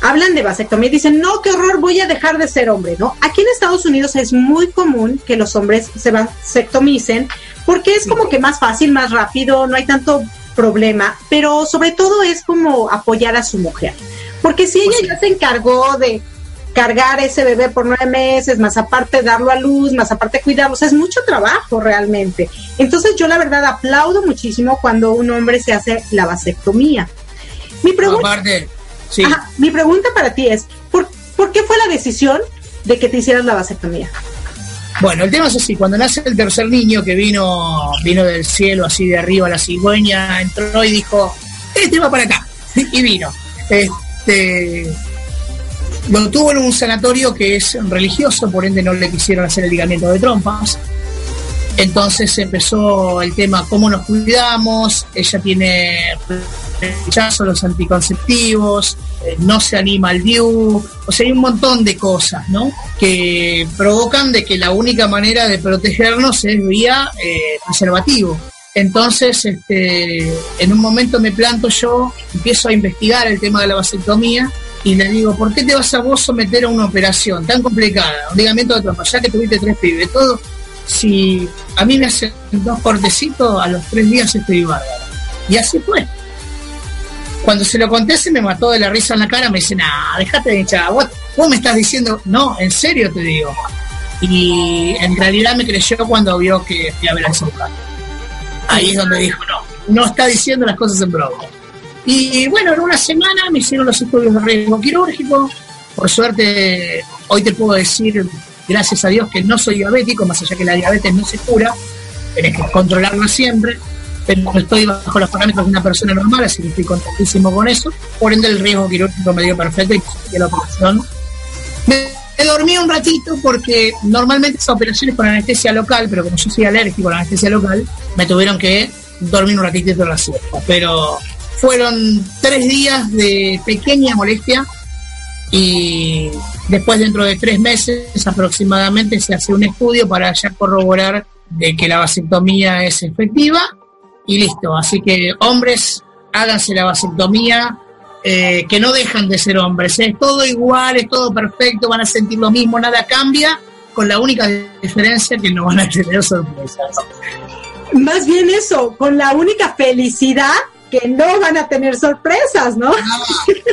Speaker 5: hablan de vasectomía y dicen, no, qué horror, voy a dejar de ser hombre, ¿no? Aquí en Estados Unidos es muy común que los hombres se vasectomicen porque es como que más fácil, más rápido, no hay tanto problema, pero sobre todo es como apoyar a su mujer. Porque si ella ya se encargó de cargar ese bebé por nueve meses, más aparte darlo a luz, más aparte cuidarlo, o sea, es mucho trabajo realmente. Entonces yo la verdad aplaudo muchísimo cuando un hombre se hace la vasectomía. Mi pregunta, mi pregunta para ti es, ¿por, ¿por qué fue la decisión de que te hicieras la vasectomía?
Speaker 6: Bueno, el tema es así, cuando nace el tercer niño que vino, vino del cielo así de arriba, la cigüeña entró y dijo, este va para acá, y vino. Este, lo tuvo en un sanatorio que es religioso, por ende no le quisieron hacer el ligamiento de trompas. Entonces empezó el tema cómo nos cuidamos, ella tiene rechazo a los anticonceptivos, eh, no se anima al view, o sea, hay un montón de cosas, ¿no? Que provocan de que la única manera de protegernos es vía eh, preservativo. Entonces, este, en un momento me planto yo, empiezo a investigar el tema de la vasectomía y le digo, ¿por qué te vas a vos someter a una operación tan complicada? Un ligamento de trompa, ya que tuviste tres pibes, todo. Si a mí me hacen dos cortecitos, a los tres días estoy bárbaro. Y así fue. Cuando se lo conté, se me mató de la risa en la cara, me dice, nah, dejate de hinchar, vos, me estás diciendo, no, en serio te digo. Y en realidad me creyó cuando vio que fui a ver Ahí es donde dijo, no, no está diciendo las cosas en broma. Y bueno, en una semana me hicieron los estudios de riesgo quirúrgico. Por suerte, hoy te puedo decir, gracias a Dios, que no soy diabético, más allá que la diabetes no se cura, tenés que controlarla siempre, pero estoy bajo los parámetros de una persona normal, así que estoy contentísimo con eso. Por ende, el riesgo quirúrgico me dio perfecto y la operación. Me, dormí un ratito porque normalmente esas operaciones con anestesia local, pero como yo soy alérgico a la anestesia local, me tuvieron que dormir un ratito de la siesta. Pero fueron tres días de pequeña molestia y después dentro de tres meses aproximadamente se hace un estudio para ya corroborar de que la vasectomía es efectiva y listo. Así que hombres, háganse la vasectomía, eh, que no dejan de ser hombres. Es todo igual, es todo perfecto, van a sentir lo mismo, nada cambia, con la única diferencia que no van a tener sorpresas.
Speaker 5: Más bien eso, con la única felicidad que no van a tener sorpresas, ¿no?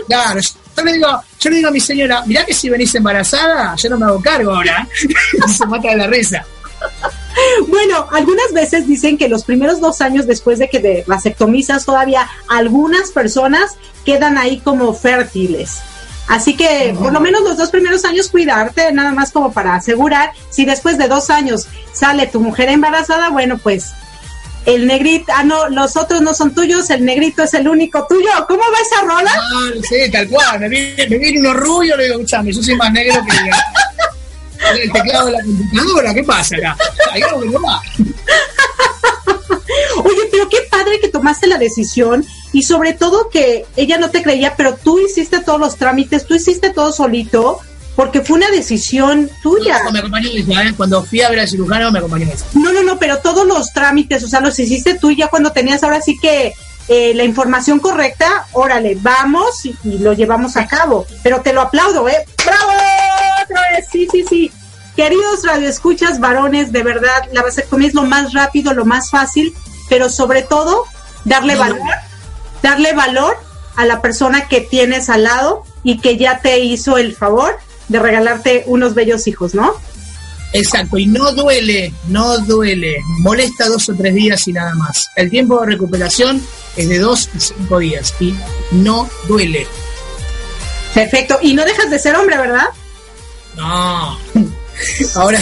Speaker 6: claro, yo le, digo, yo le digo a mi señora, mirá que si venís embarazada, yo no me hago cargo ahora. Se mata de la risa.
Speaker 5: Bueno, algunas veces dicen que los primeros dos años después de que te vasectomizas, todavía algunas personas quedan ahí como fértiles. Así que por lo menos los dos primeros años cuidarte, nada más como para asegurar. Si después de dos años sale tu mujer embarazada, bueno, pues el negrito, ah, no, los otros no son tuyos, el negrito es el único tuyo. ¿Cómo va esa rola?
Speaker 6: Ah, sí, tal cual. Me viene, me viene uno rubio, le digo, escuchame, yo soy más negro que el teclado de la computadora. ¿Qué pasa acá? Hay algo que no va.
Speaker 5: Oye, pero qué padre que tomaste la decisión y sobre todo que ella no te creía, pero tú hiciste todos los trámites, tú hiciste todo solito porque fue una decisión tuya.
Speaker 6: No, me acompañó ¿eh? Cuando fui a ver al cirujano me acompañó
Speaker 5: No, no, no, pero todos los trámites, o sea, los hiciste tú ya cuando tenías ahora sí que eh, la información correcta, órale, vamos y, lo llevamos a cabo. Pero te lo aplaudo, ¿eh? ¡Bravo! Otra vez, sí, sí, sí. Queridos radioescuchas, varones, de verdad, la vasectomía es lo más rápido, lo más fácil, pero sobre todo, darle valor, darle valor a la persona que tienes al lado y que ya te hizo el favor de regalarte unos bellos hijos, ¿no?
Speaker 6: Exacto, y no duele, no duele, molesta dos o tres días y nada más. El tiempo de recuperación es de dos a cinco días y no duele.
Speaker 5: Perfecto. Y no dejas de ser hombre, ¿verdad?
Speaker 6: No. Ahora,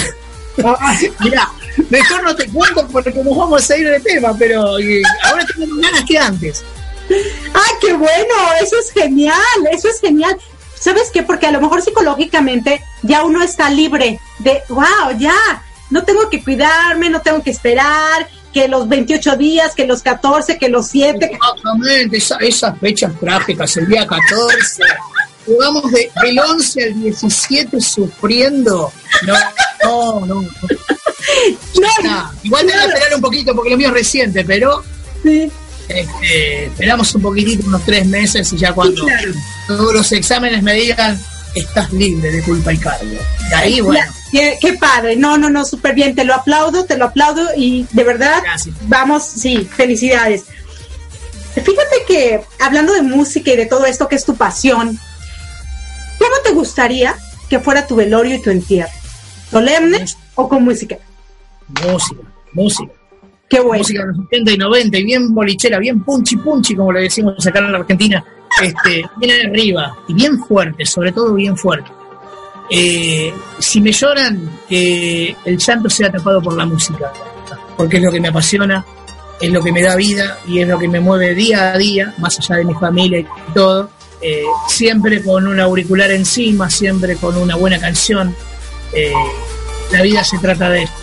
Speaker 6: mira, mejor no te cuento porque nos vamos a ir de tema, pero eh, ahora tengo más ganas que antes.
Speaker 5: ¡Ah, qué bueno! Eso es genial, eso es genial. ¿Sabes qué? Porque a lo mejor psicológicamente ya uno está libre de, wow, ya, no tengo que cuidarme, no tengo que esperar, que los 28 días, que los 14, que los 7.
Speaker 6: Exactamente, esas fechas trágicas, el día 14. Jugamos de, del 11 al 17 sufriendo. No, no, no. no. Igual tengo que esperar un poquito porque lo mío es reciente, pero sí. Este, esperamos un poquitito, unos tres meses y ya cuando todos los exámenes me digan estás libre de culpa y cargo. Y ahí, bueno.
Speaker 5: Qué, qué, padre, no, no, no, súper bien, te lo aplaudo, te lo aplaudo y de verdad, Gracias. vamos, sí, felicidades. Fíjate que hablando de música y de todo esto que es tu pasión, ¿cómo te gustaría que fuera tu velorio y tu entierro? ¿Solemne música. o con música?
Speaker 6: Música, música.
Speaker 5: Qué bueno.
Speaker 6: Música de los 70 y 90, y bien bolichera, bien punchi punchi, como le decimos acá en la Argentina, este, bien arriba y bien fuerte, sobre todo bien fuerte. Eh, si me lloran, que el llanto sea tapado por la música, porque es lo que me apasiona, es lo que me da vida y es lo que me mueve día a día, más allá de mi familia y todo. Eh, siempre con un auricular encima, siempre con una buena canción. Eh, la vida se trata de esto.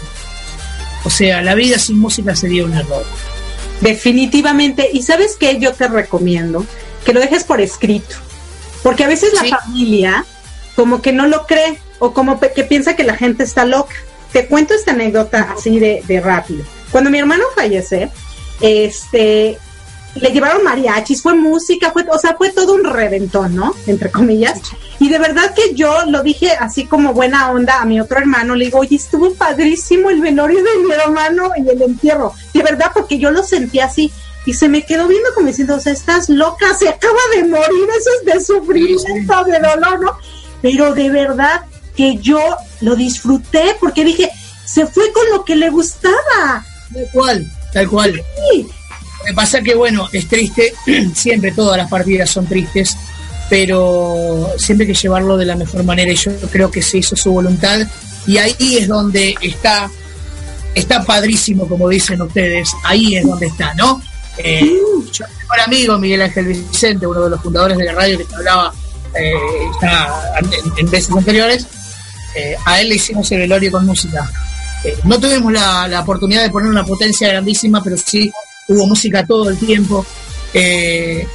Speaker 6: O sea, la vida sin música sería un error.
Speaker 5: Definitivamente. Y sabes qué yo te recomiendo que lo dejes por escrito. Porque a veces la familia como que no lo cree o como que piensa que la gente está loca. Te cuento esta anécdota así de, de rápido. Cuando mi hermano fallece, este, le llevaron mariachis, fue música, fue, o sea, fue todo un reventón, ¿no? Entre comillas. Y de verdad que yo lo dije así como buena onda a mi otro hermano, le digo, oye, estuvo padrísimo el velorio de mi hermano y el entierro. De verdad, porque yo lo sentí así. Y se me quedó viendo como diciendo, o sea, estás loca, se acaba de morir, eso es de sufrimiento, de dolor, ¿no? Pero de verdad que yo lo disfruté porque dije, se fue con lo que le gustaba.
Speaker 6: Tal cual, tal cual. Sí. Me pasa que, bueno, es triste, siempre todas las partidas son tristes, pero siempre hay que llevarlo de la mejor manera y yo creo que se hizo su voluntad y ahí es donde está, está padrísimo, como dicen ustedes, ahí es donde está, ¿no? Eh, yo, mi mejor amigo, Miguel Ángel Vicente, uno de los fundadores de la radio que te hablaba eh, en, en, veces anteriores, eh, a él le hicimos el velorio con música. no tuvimos la, la oportunidad de poner una potencia grandísima, pero sí hubo música todo el tiempo. Eh,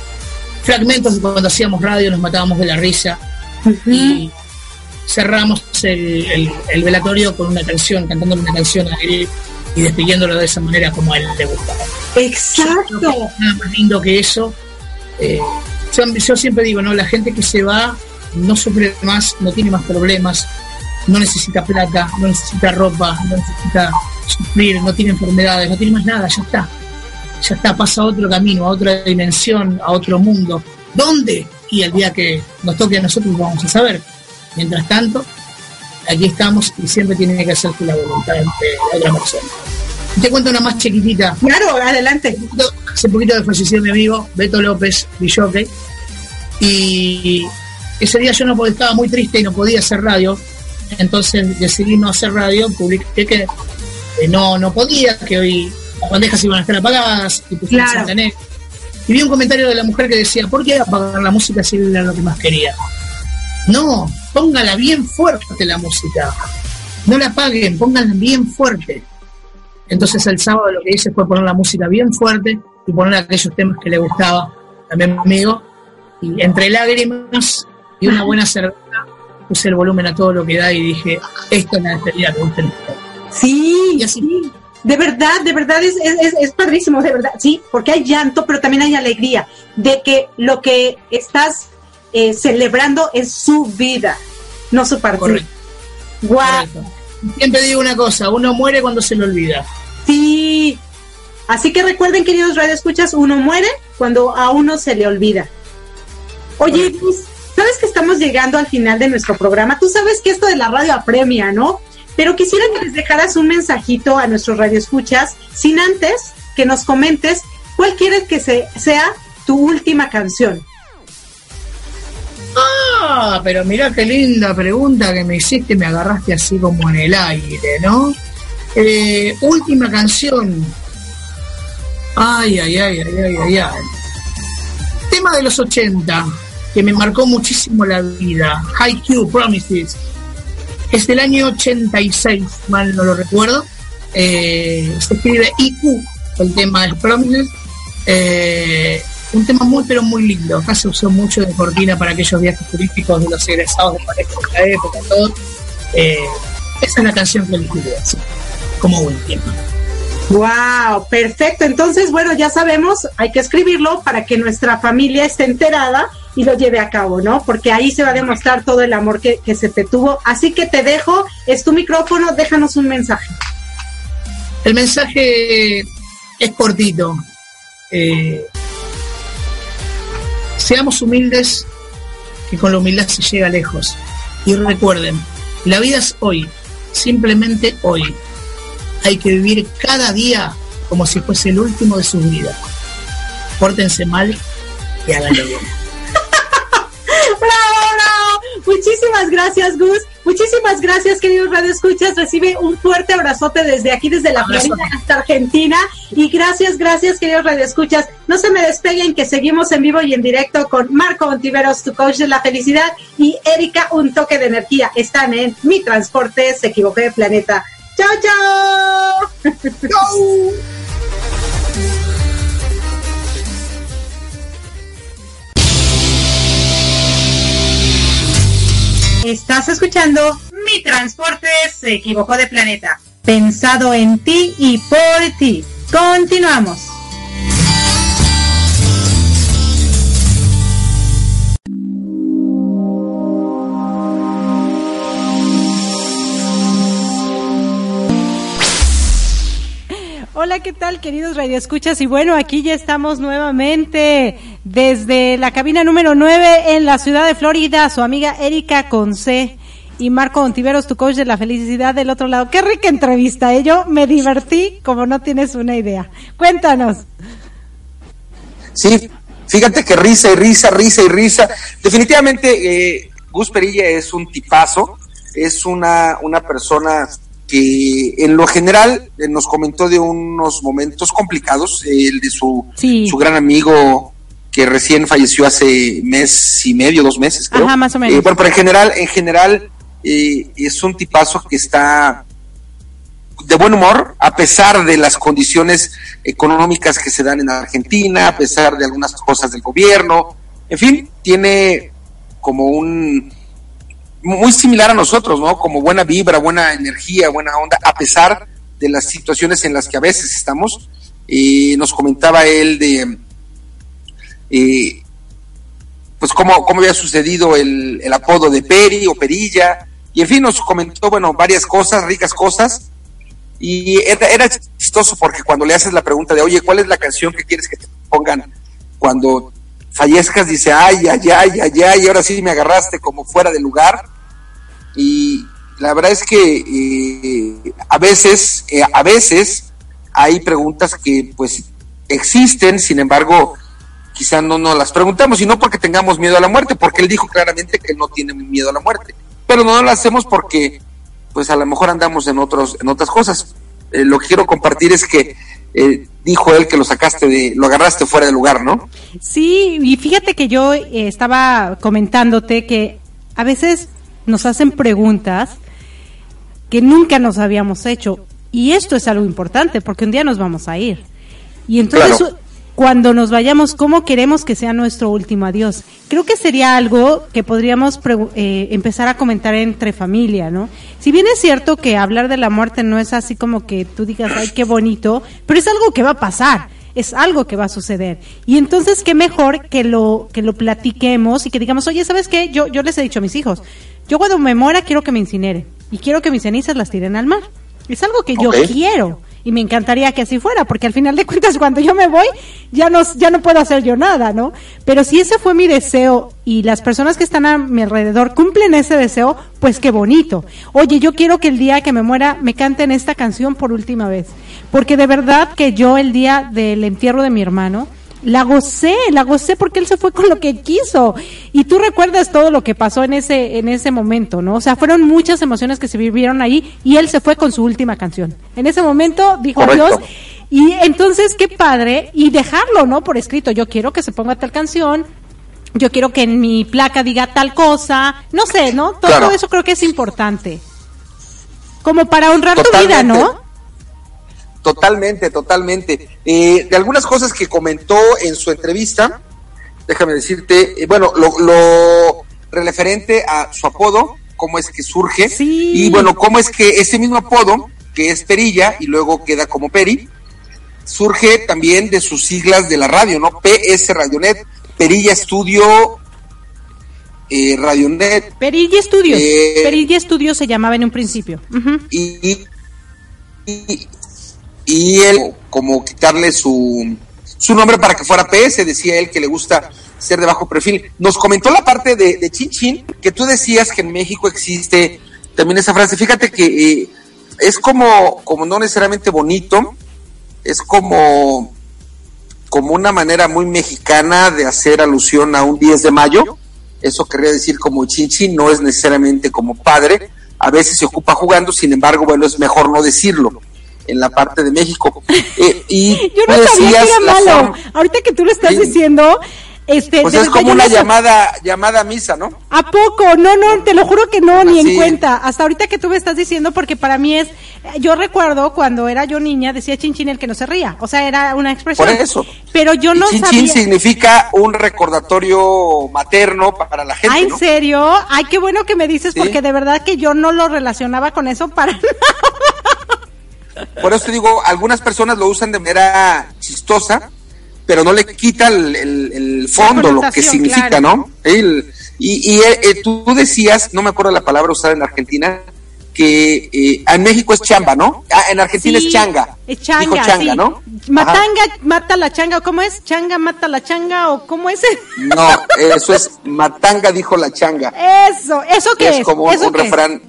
Speaker 6: fragmentos de cuando hacíamos radio nos matábamos de la risa. Uh -huh. Y cerramos el, el, el, velatorio con una canción, cantándole una canción a él y despidiéndolo de esa manera como a él le gustaba.
Speaker 5: Exacto.
Speaker 6: Nada más lindo que eso. Eh, yo, yo siempre digo, ¿no? La gente que se va no sufre más, no tiene más problemas, no necesita plata, no necesita ropa, no necesita sufrir, no tiene enfermedades, no tiene más nada, ya está ya está, pasa a otro camino, a otra dimensión, a otro mundo. ¿Dónde? Y el día que nos toque a nosotros vamos a saber. Mientras tanto, aquí estamos y siempre tiene que hacerse la voluntad de otra persona. Te cuento una más chiquitita.
Speaker 5: Claro, adelante.
Speaker 6: Hace poquito de falleció mi amigo Beto López Villoque. Y ese día yo no estaba muy triste y no podía hacer radio. Entonces decidí no hacer radio, publiqué que no, no podía, que hoy las bandejas iban a estar apagadas y pues
Speaker 5: claro.
Speaker 6: Y vi un comentario de la mujer que decía, ¿por qué apagar la música si era lo que más quería? No, póngala bien fuerte la música. No la apaguen, pónganla bien fuerte. Entonces el sábado lo que hice fue poner la música bien fuerte y poner aquellos temas que le gustaba también amigo. Y entre lágrimas y una buena cerveza puse el volumen a todo lo que da y dije, esto es la despedida que gusta
Speaker 5: Sí, y así. Sí de verdad, de verdad es, es, es, padrísimo, de verdad, sí, porque hay llanto, pero también hay alegría de que lo que estás eh, celebrando es su vida, no su partida.
Speaker 6: Correcto.
Speaker 5: Wow.
Speaker 6: Correcto. Siempre digo una cosa, uno muere cuando se le olvida.
Speaker 5: Sí, así que recuerden, queridos radioescuchas, uno muere cuando a uno se le olvida. Oye, Luis, ¿sabes que estamos llegando al final de nuestro programa? Tú sabes que esto de la radio apremia, ¿no? Pero quisiera que les dejaras un mensajito a nuestros radioescuchas, sin antes que nos comentes ¿cuál quieres que se, sea tu última canción?
Speaker 6: Ah, pero mira qué linda pregunta que me hiciste, me agarraste así como en el aire, ¿no? Eh, última canción. Ay, ay, ay, ay, ay, ay, ay. Tema de los 80, que me marcó muchísimo la vida. High Q Promises. Es del año 86, mal no lo recuerdo. Eh, se escribe IQ, el tema de Promises. Eh, un tema muy pero muy lindo. Acá se usó mucho de cortina para aquellos viajes turísticos de los egresados de pareja de la época. Eh, esa es la canción que elegí como última.
Speaker 5: Wow, perfecto. Entonces, bueno, ya sabemos, hay que escribirlo para que nuestra familia esté enterada y lo lleve a cabo, ¿no? Porque ahí se va a demostrar todo el amor que, se te tuvo. Así que te dejo, es tu micrófono, déjanos un mensaje.
Speaker 6: El mensaje es cortito. Eh, seamos humildes, que con la humildad se llega lejos. Y recuerden, la vida es hoy, simplemente hoy. Hay que vivir cada día como si fuese el último de su vida. Pórtense mal y háganlo bien.
Speaker 5: Muchísimas gracias, Gus. Muchísimas gracias, queridos Radio Escuchas. Recibe un fuerte abrazote desde aquí, desde la Florida hasta Argentina. Y gracias, gracias, queridos Radio Escuchas. No se me despeguen, que seguimos en vivo y en directo con Marco Ontiveros, tu coach de la felicidad, y Erika, un toque de energía. Están en Mi Transporte, se equivocó de planeta. ¡Chao, chao! ¡Chao! escuchando Mi Transporte se equivocó de planeta. Pensado en ti y por ti. Continuamos. Hola, ¿qué tal, queridos radioescuchas? Y bueno, aquí ya estamos nuevamente desde la cabina número 9 en la ciudad de Florida, su amiga Erika Conce y Marco Ontiveros, tu coach de la felicidad del otro lado. Qué rica entrevista, ¿eh? Yo me divertí como no tienes una idea. Cuéntanos.
Speaker 4: Sí, fíjate que risa y risa, risa y risa. Definitivamente, eh, Gus Perilla es un tipazo, es una, una persona que en lo general eh, nos comentó de unos momentos complicados, el de su, su gran amigo que recién falleció hace mes y medio, dos meses, creo.
Speaker 5: Ajá, más o menos.
Speaker 4: Eh, bueno, pero en general, en general eh, es un tipazo que está de buen humor, a pesar de las condiciones económicas que se dan en Argentina, a pesar de algunas cosas del gobierno, en fin, tiene como un, muy similar a nosotros, ¿no? Como buena vibra, buena energía, buena onda, a pesar de las situaciones en las que a veces estamos. y nos comentaba él de, eh, pues, cómo, cómo había sucedido el, el, apodo de Peri o Perilla, y en fin, nos comentó, bueno, varias cosas, ricas cosas, y era, chistoso porque cuando le haces la pregunta de, oye, ¿cuál es la canción que quieres que te pongan cuando fallezcas? Dice, ay, ay, ay, ay, ay, ahora sí me agarraste como fuera de lugar y la verdad es que eh, a veces, eh, a veces hay preguntas que pues existen, sin embargo, quizá no nos las preguntamos, y no porque tengamos miedo a la muerte, porque él dijo claramente que no tiene miedo a la muerte, pero no lo hacemos porque pues a lo mejor andamos en otros, en otras cosas. Eh, lo que quiero compartir es que eh, dijo él que lo sacaste de, lo agarraste fuera de lugar, ¿no?
Speaker 5: Sí, y fíjate que yo eh, estaba comentándote que a veces nos hacen preguntas que nunca nos habíamos hecho. Y esto es algo importante porque un día nos vamos a ir. Y entonces, cuando nos vayamos, ¿cómo queremos que sea nuestro último adiós? Creo que sería algo que podríamos eh, empezar a comentar entre familia, ¿no? Si bien es cierto que hablar de la muerte no es así como que tú digas, ay, qué bonito, pero es algo que va a pasar es algo que va a suceder. Y entonces, qué mejor que lo, que lo platiquemos y que digamos, oye, ¿sabes qué? Yo, yo les he dicho a mis hijos, yo cuando me muera quiero que me incinere y quiero que mis cenizas las tiren al mar. Es algo que yo quiero.
Speaker 2: Y me encantaría que así fuera, porque al final de cuentas cuando yo me voy ya no, ya no puedo hacer yo nada, ¿no? Pero si ese fue mi deseo y las personas que están a mi alrededor cumplen ese deseo, pues qué bonito. Oye, yo quiero que el día que me muera me canten esta canción por última vez, porque de verdad que yo el día del entierro de mi hermano, la gocé, la gocé porque él se fue con lo que quiso. Y tú recuerdas todo lo que pasó en ese, en ese momento, ¿no? O sea, fueron muchas emociones que se vivieron ahí y él se fue con su última canción. En ese momento dijo adiós. Y entonces, qué padre, y dejarlo, ¿no? Por escrito, yo quiero que se ponga tal canción, yo quiero que en mi placa diga tal cosa, no sé, ¿no? Todo, eso creo que es importante. Como para honrar tu vida, ¿no?
Speaker 4: Totalmente, totalmente. Eh, de algunas cosas que comentó en su entrevista, déjame decirte, eh, bueno, lo, referente a su apodo, cómo es que surge, y bueno, cómo es que ese mismo apodo, que es Perilla y luego queda como Peri, surge también de sus siglas de la radio, ¿no? PS Radionet, Perilla Estudio eh, Radionet.
Speaker 2: Perilla Estudios. Eh, Perilla Estudios se llamaba en un principio.
Speaker 4: y, y él como quitarle su, su nombre para que fuera PS, decía él que le gusta ser de bajo perfil. Nos comentó la parte de, de Chin Chin, que tú decías que en México existe también esa frase. Fíjate que eh, es como, como no necesariamente bonito, es como, como una manera muy mexicana de hacer alusión a un 10 de mayo. Eso querría decir como Chin Chin, no es necesariamente como padre. A veces se ocupa jugando, sin embargo, bueno, es mejor no decirlo en la parte de México.
Speaker 2: Eh, y Yo no sabía que era malo. Ahorita que tú lo estás diciendo, este,
Speaker 4: pues es como una llamada, llamada misa, ¿no?
Speaker 2: ¿A poco? No, no, te lo juro que no, ni en cuenta. Hasta ahorita que tú me estás diciendo, porque para mí es, yo recuerdo cuando era yo niña, decía chin el que no se ría. O sea, era una expresión.
Speaker 4: Por eso.
Speaker 2: Pero yo no
Speaker 4: chin,
Speaker 2: sabía.
Speaker 4: Chin significa un recordatorio materno para la gente.
Speaker 2: ¿Ah, en serio? Ay, qué bueno que me dices, porque de verdad que yo no lo relacionaba con eso para nada.
Speaker 4: Por eso te digo, algunas personas lo usan de manera chistosa, pero no le quita el, fondo, lo que significa, ¿no? y, eh, eh, tú decías, no me acuerdo la palabra usada en Argentina, que eh, en México es chamba, ¿no? Ah, en Argentina es changa.
Speaker 2: Es changa, changa ¿no? Matanga mata la changa, ¿cómo es? Changa mata la changa, ¿o cómo es?
Speaker 4: No, eso es matanga dijo la changa.
Speaker 2: Eso, ¿eso qué es?
Speaker 4: Es como un refrán,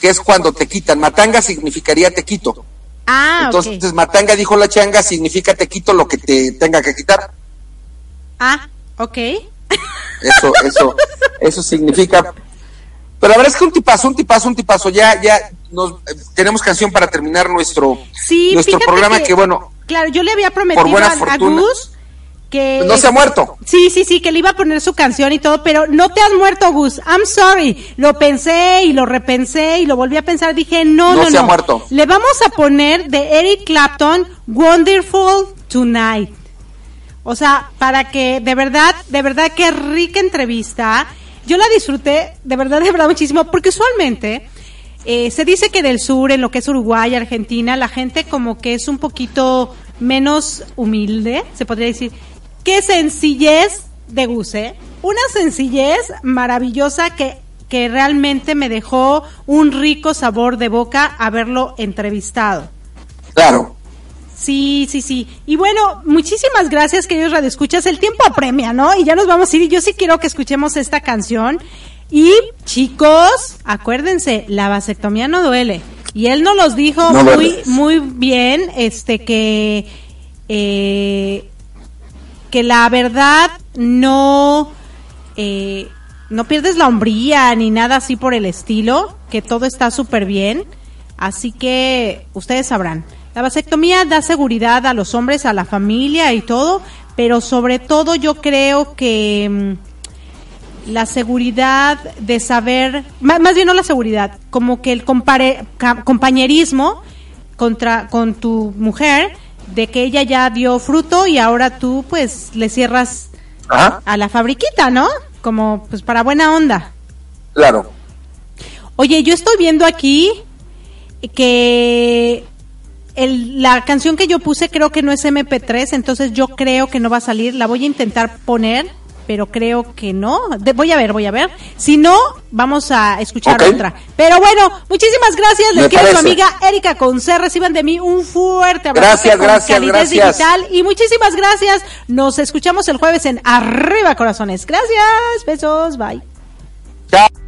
Speaker 4: que es cuando te quitan. Matanga significaría te quito.
Speaker 2: Ah,
Speaker 4: Entonces, matanga dijo la changa, significa te quito lo que te tenga que quitar.
Speaker 2: Ah, ok.
Speaker 4: Eso, eso, eso significa. Pero la verdad es que un tipazo, un tipazo, un tipazo. Ya, ya nos tenemos canción para terminar nuestro, nuestro programa que, bueno.
Speaker 2: Claro, yo le había prometido por buena a, Gus que
Speaker 4: no se ha muerto.
Speaker 2: Sí, sí, sí, que le iba a poner su canción y todo, pero no te has muerto, Gus. I'm sorry. Lo pensé y lo repensé y lo volví a pensar. Dije, no, no, no.
Speaker 4: No se ha muerto.
Speaker 2: Le vamos a poner de Eric Clapton, Wonderful Tonight. O sea, para que de verdad, de verdad, qué rica entrevista. Yo la disfruté, de verdad, de verdad, muchísimo, porque usualmente eh, se dice que del sur, en lo que es Uruguay, Argentina, la gente como que es un poquito menos humilde, se podría decir qué sencillez de Guse. Una sencillez maravillosa que, que realmente me dejó un rico sabor de boca haberlo entrevistado.
Speaker 4: Claro.
Speaker 2: Sí, sí, sí. Y bueno, muchísimas gracias, queridos radioescuchas. El tiempo apremia, ¿no? Y ya nos vamos a ir. Y yo sí quiero que escuchemos esta canción. Y chicos, acuérdense, la vasectomía no duele. Y él nos los dijo muy, muy bien, este, que eh, que la verdad no, eh, no pierdes la hombría ni nada así por el estilo, que todo está súper bien. Así que ustedes sabrán. La vasectomía da seguridad a los hombres, a la familia y todo, pero sobre todo yo creo que mm, la seguridad de saber, más, bien no la seguridad, como que el compañerismo contra, con tu mujer, de que ella ya dio fruto y ahora tú pues le cierras a la fabriquita, ¿no? Como pues para buena onda.
Speaker 4: Claro.
Speaker 2: Oye, yo estoy viendo aquí que el, la canción que yo puse creo que no es MP3, entonces yo creo que no va a salir. La voy a intentar poner
Speaker 7: pero creo que no. voy a ver, voy a ver. Si no, vamos a escuchar otra. Pero bueno, muchísimas gracias. Les quiero su amiga Erika Conce. Reciban de mí un fuerte abrazo.
Speaker 2: Gracias, gracias, gracias.
Speaker 7: digital. Y muchísimas gracias. Nos escuchamos el jueves en Arriba Corazones. Gracias. Besos. Bye. Chao.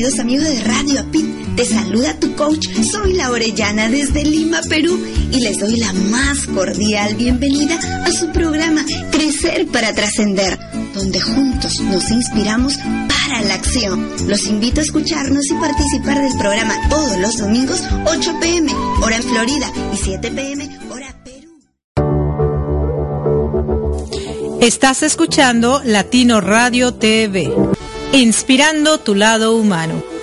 Speaker 8: Queridos amigos de Radio Apit. Te saluda tu coach. Soy la Orellana desde Lima, Perú, y les doy la más cordial bienvenida a su programa Crecer para Trascender, donde juntos nos inspiramos para la acción. Los invito a escucharnos y participar del programa todos los domingos, 8 pm, hora en Florida, y 7 pm, hora Perú.
Speaker 9: Estás escuchando Latino Radio TV inspirando tu lado humano.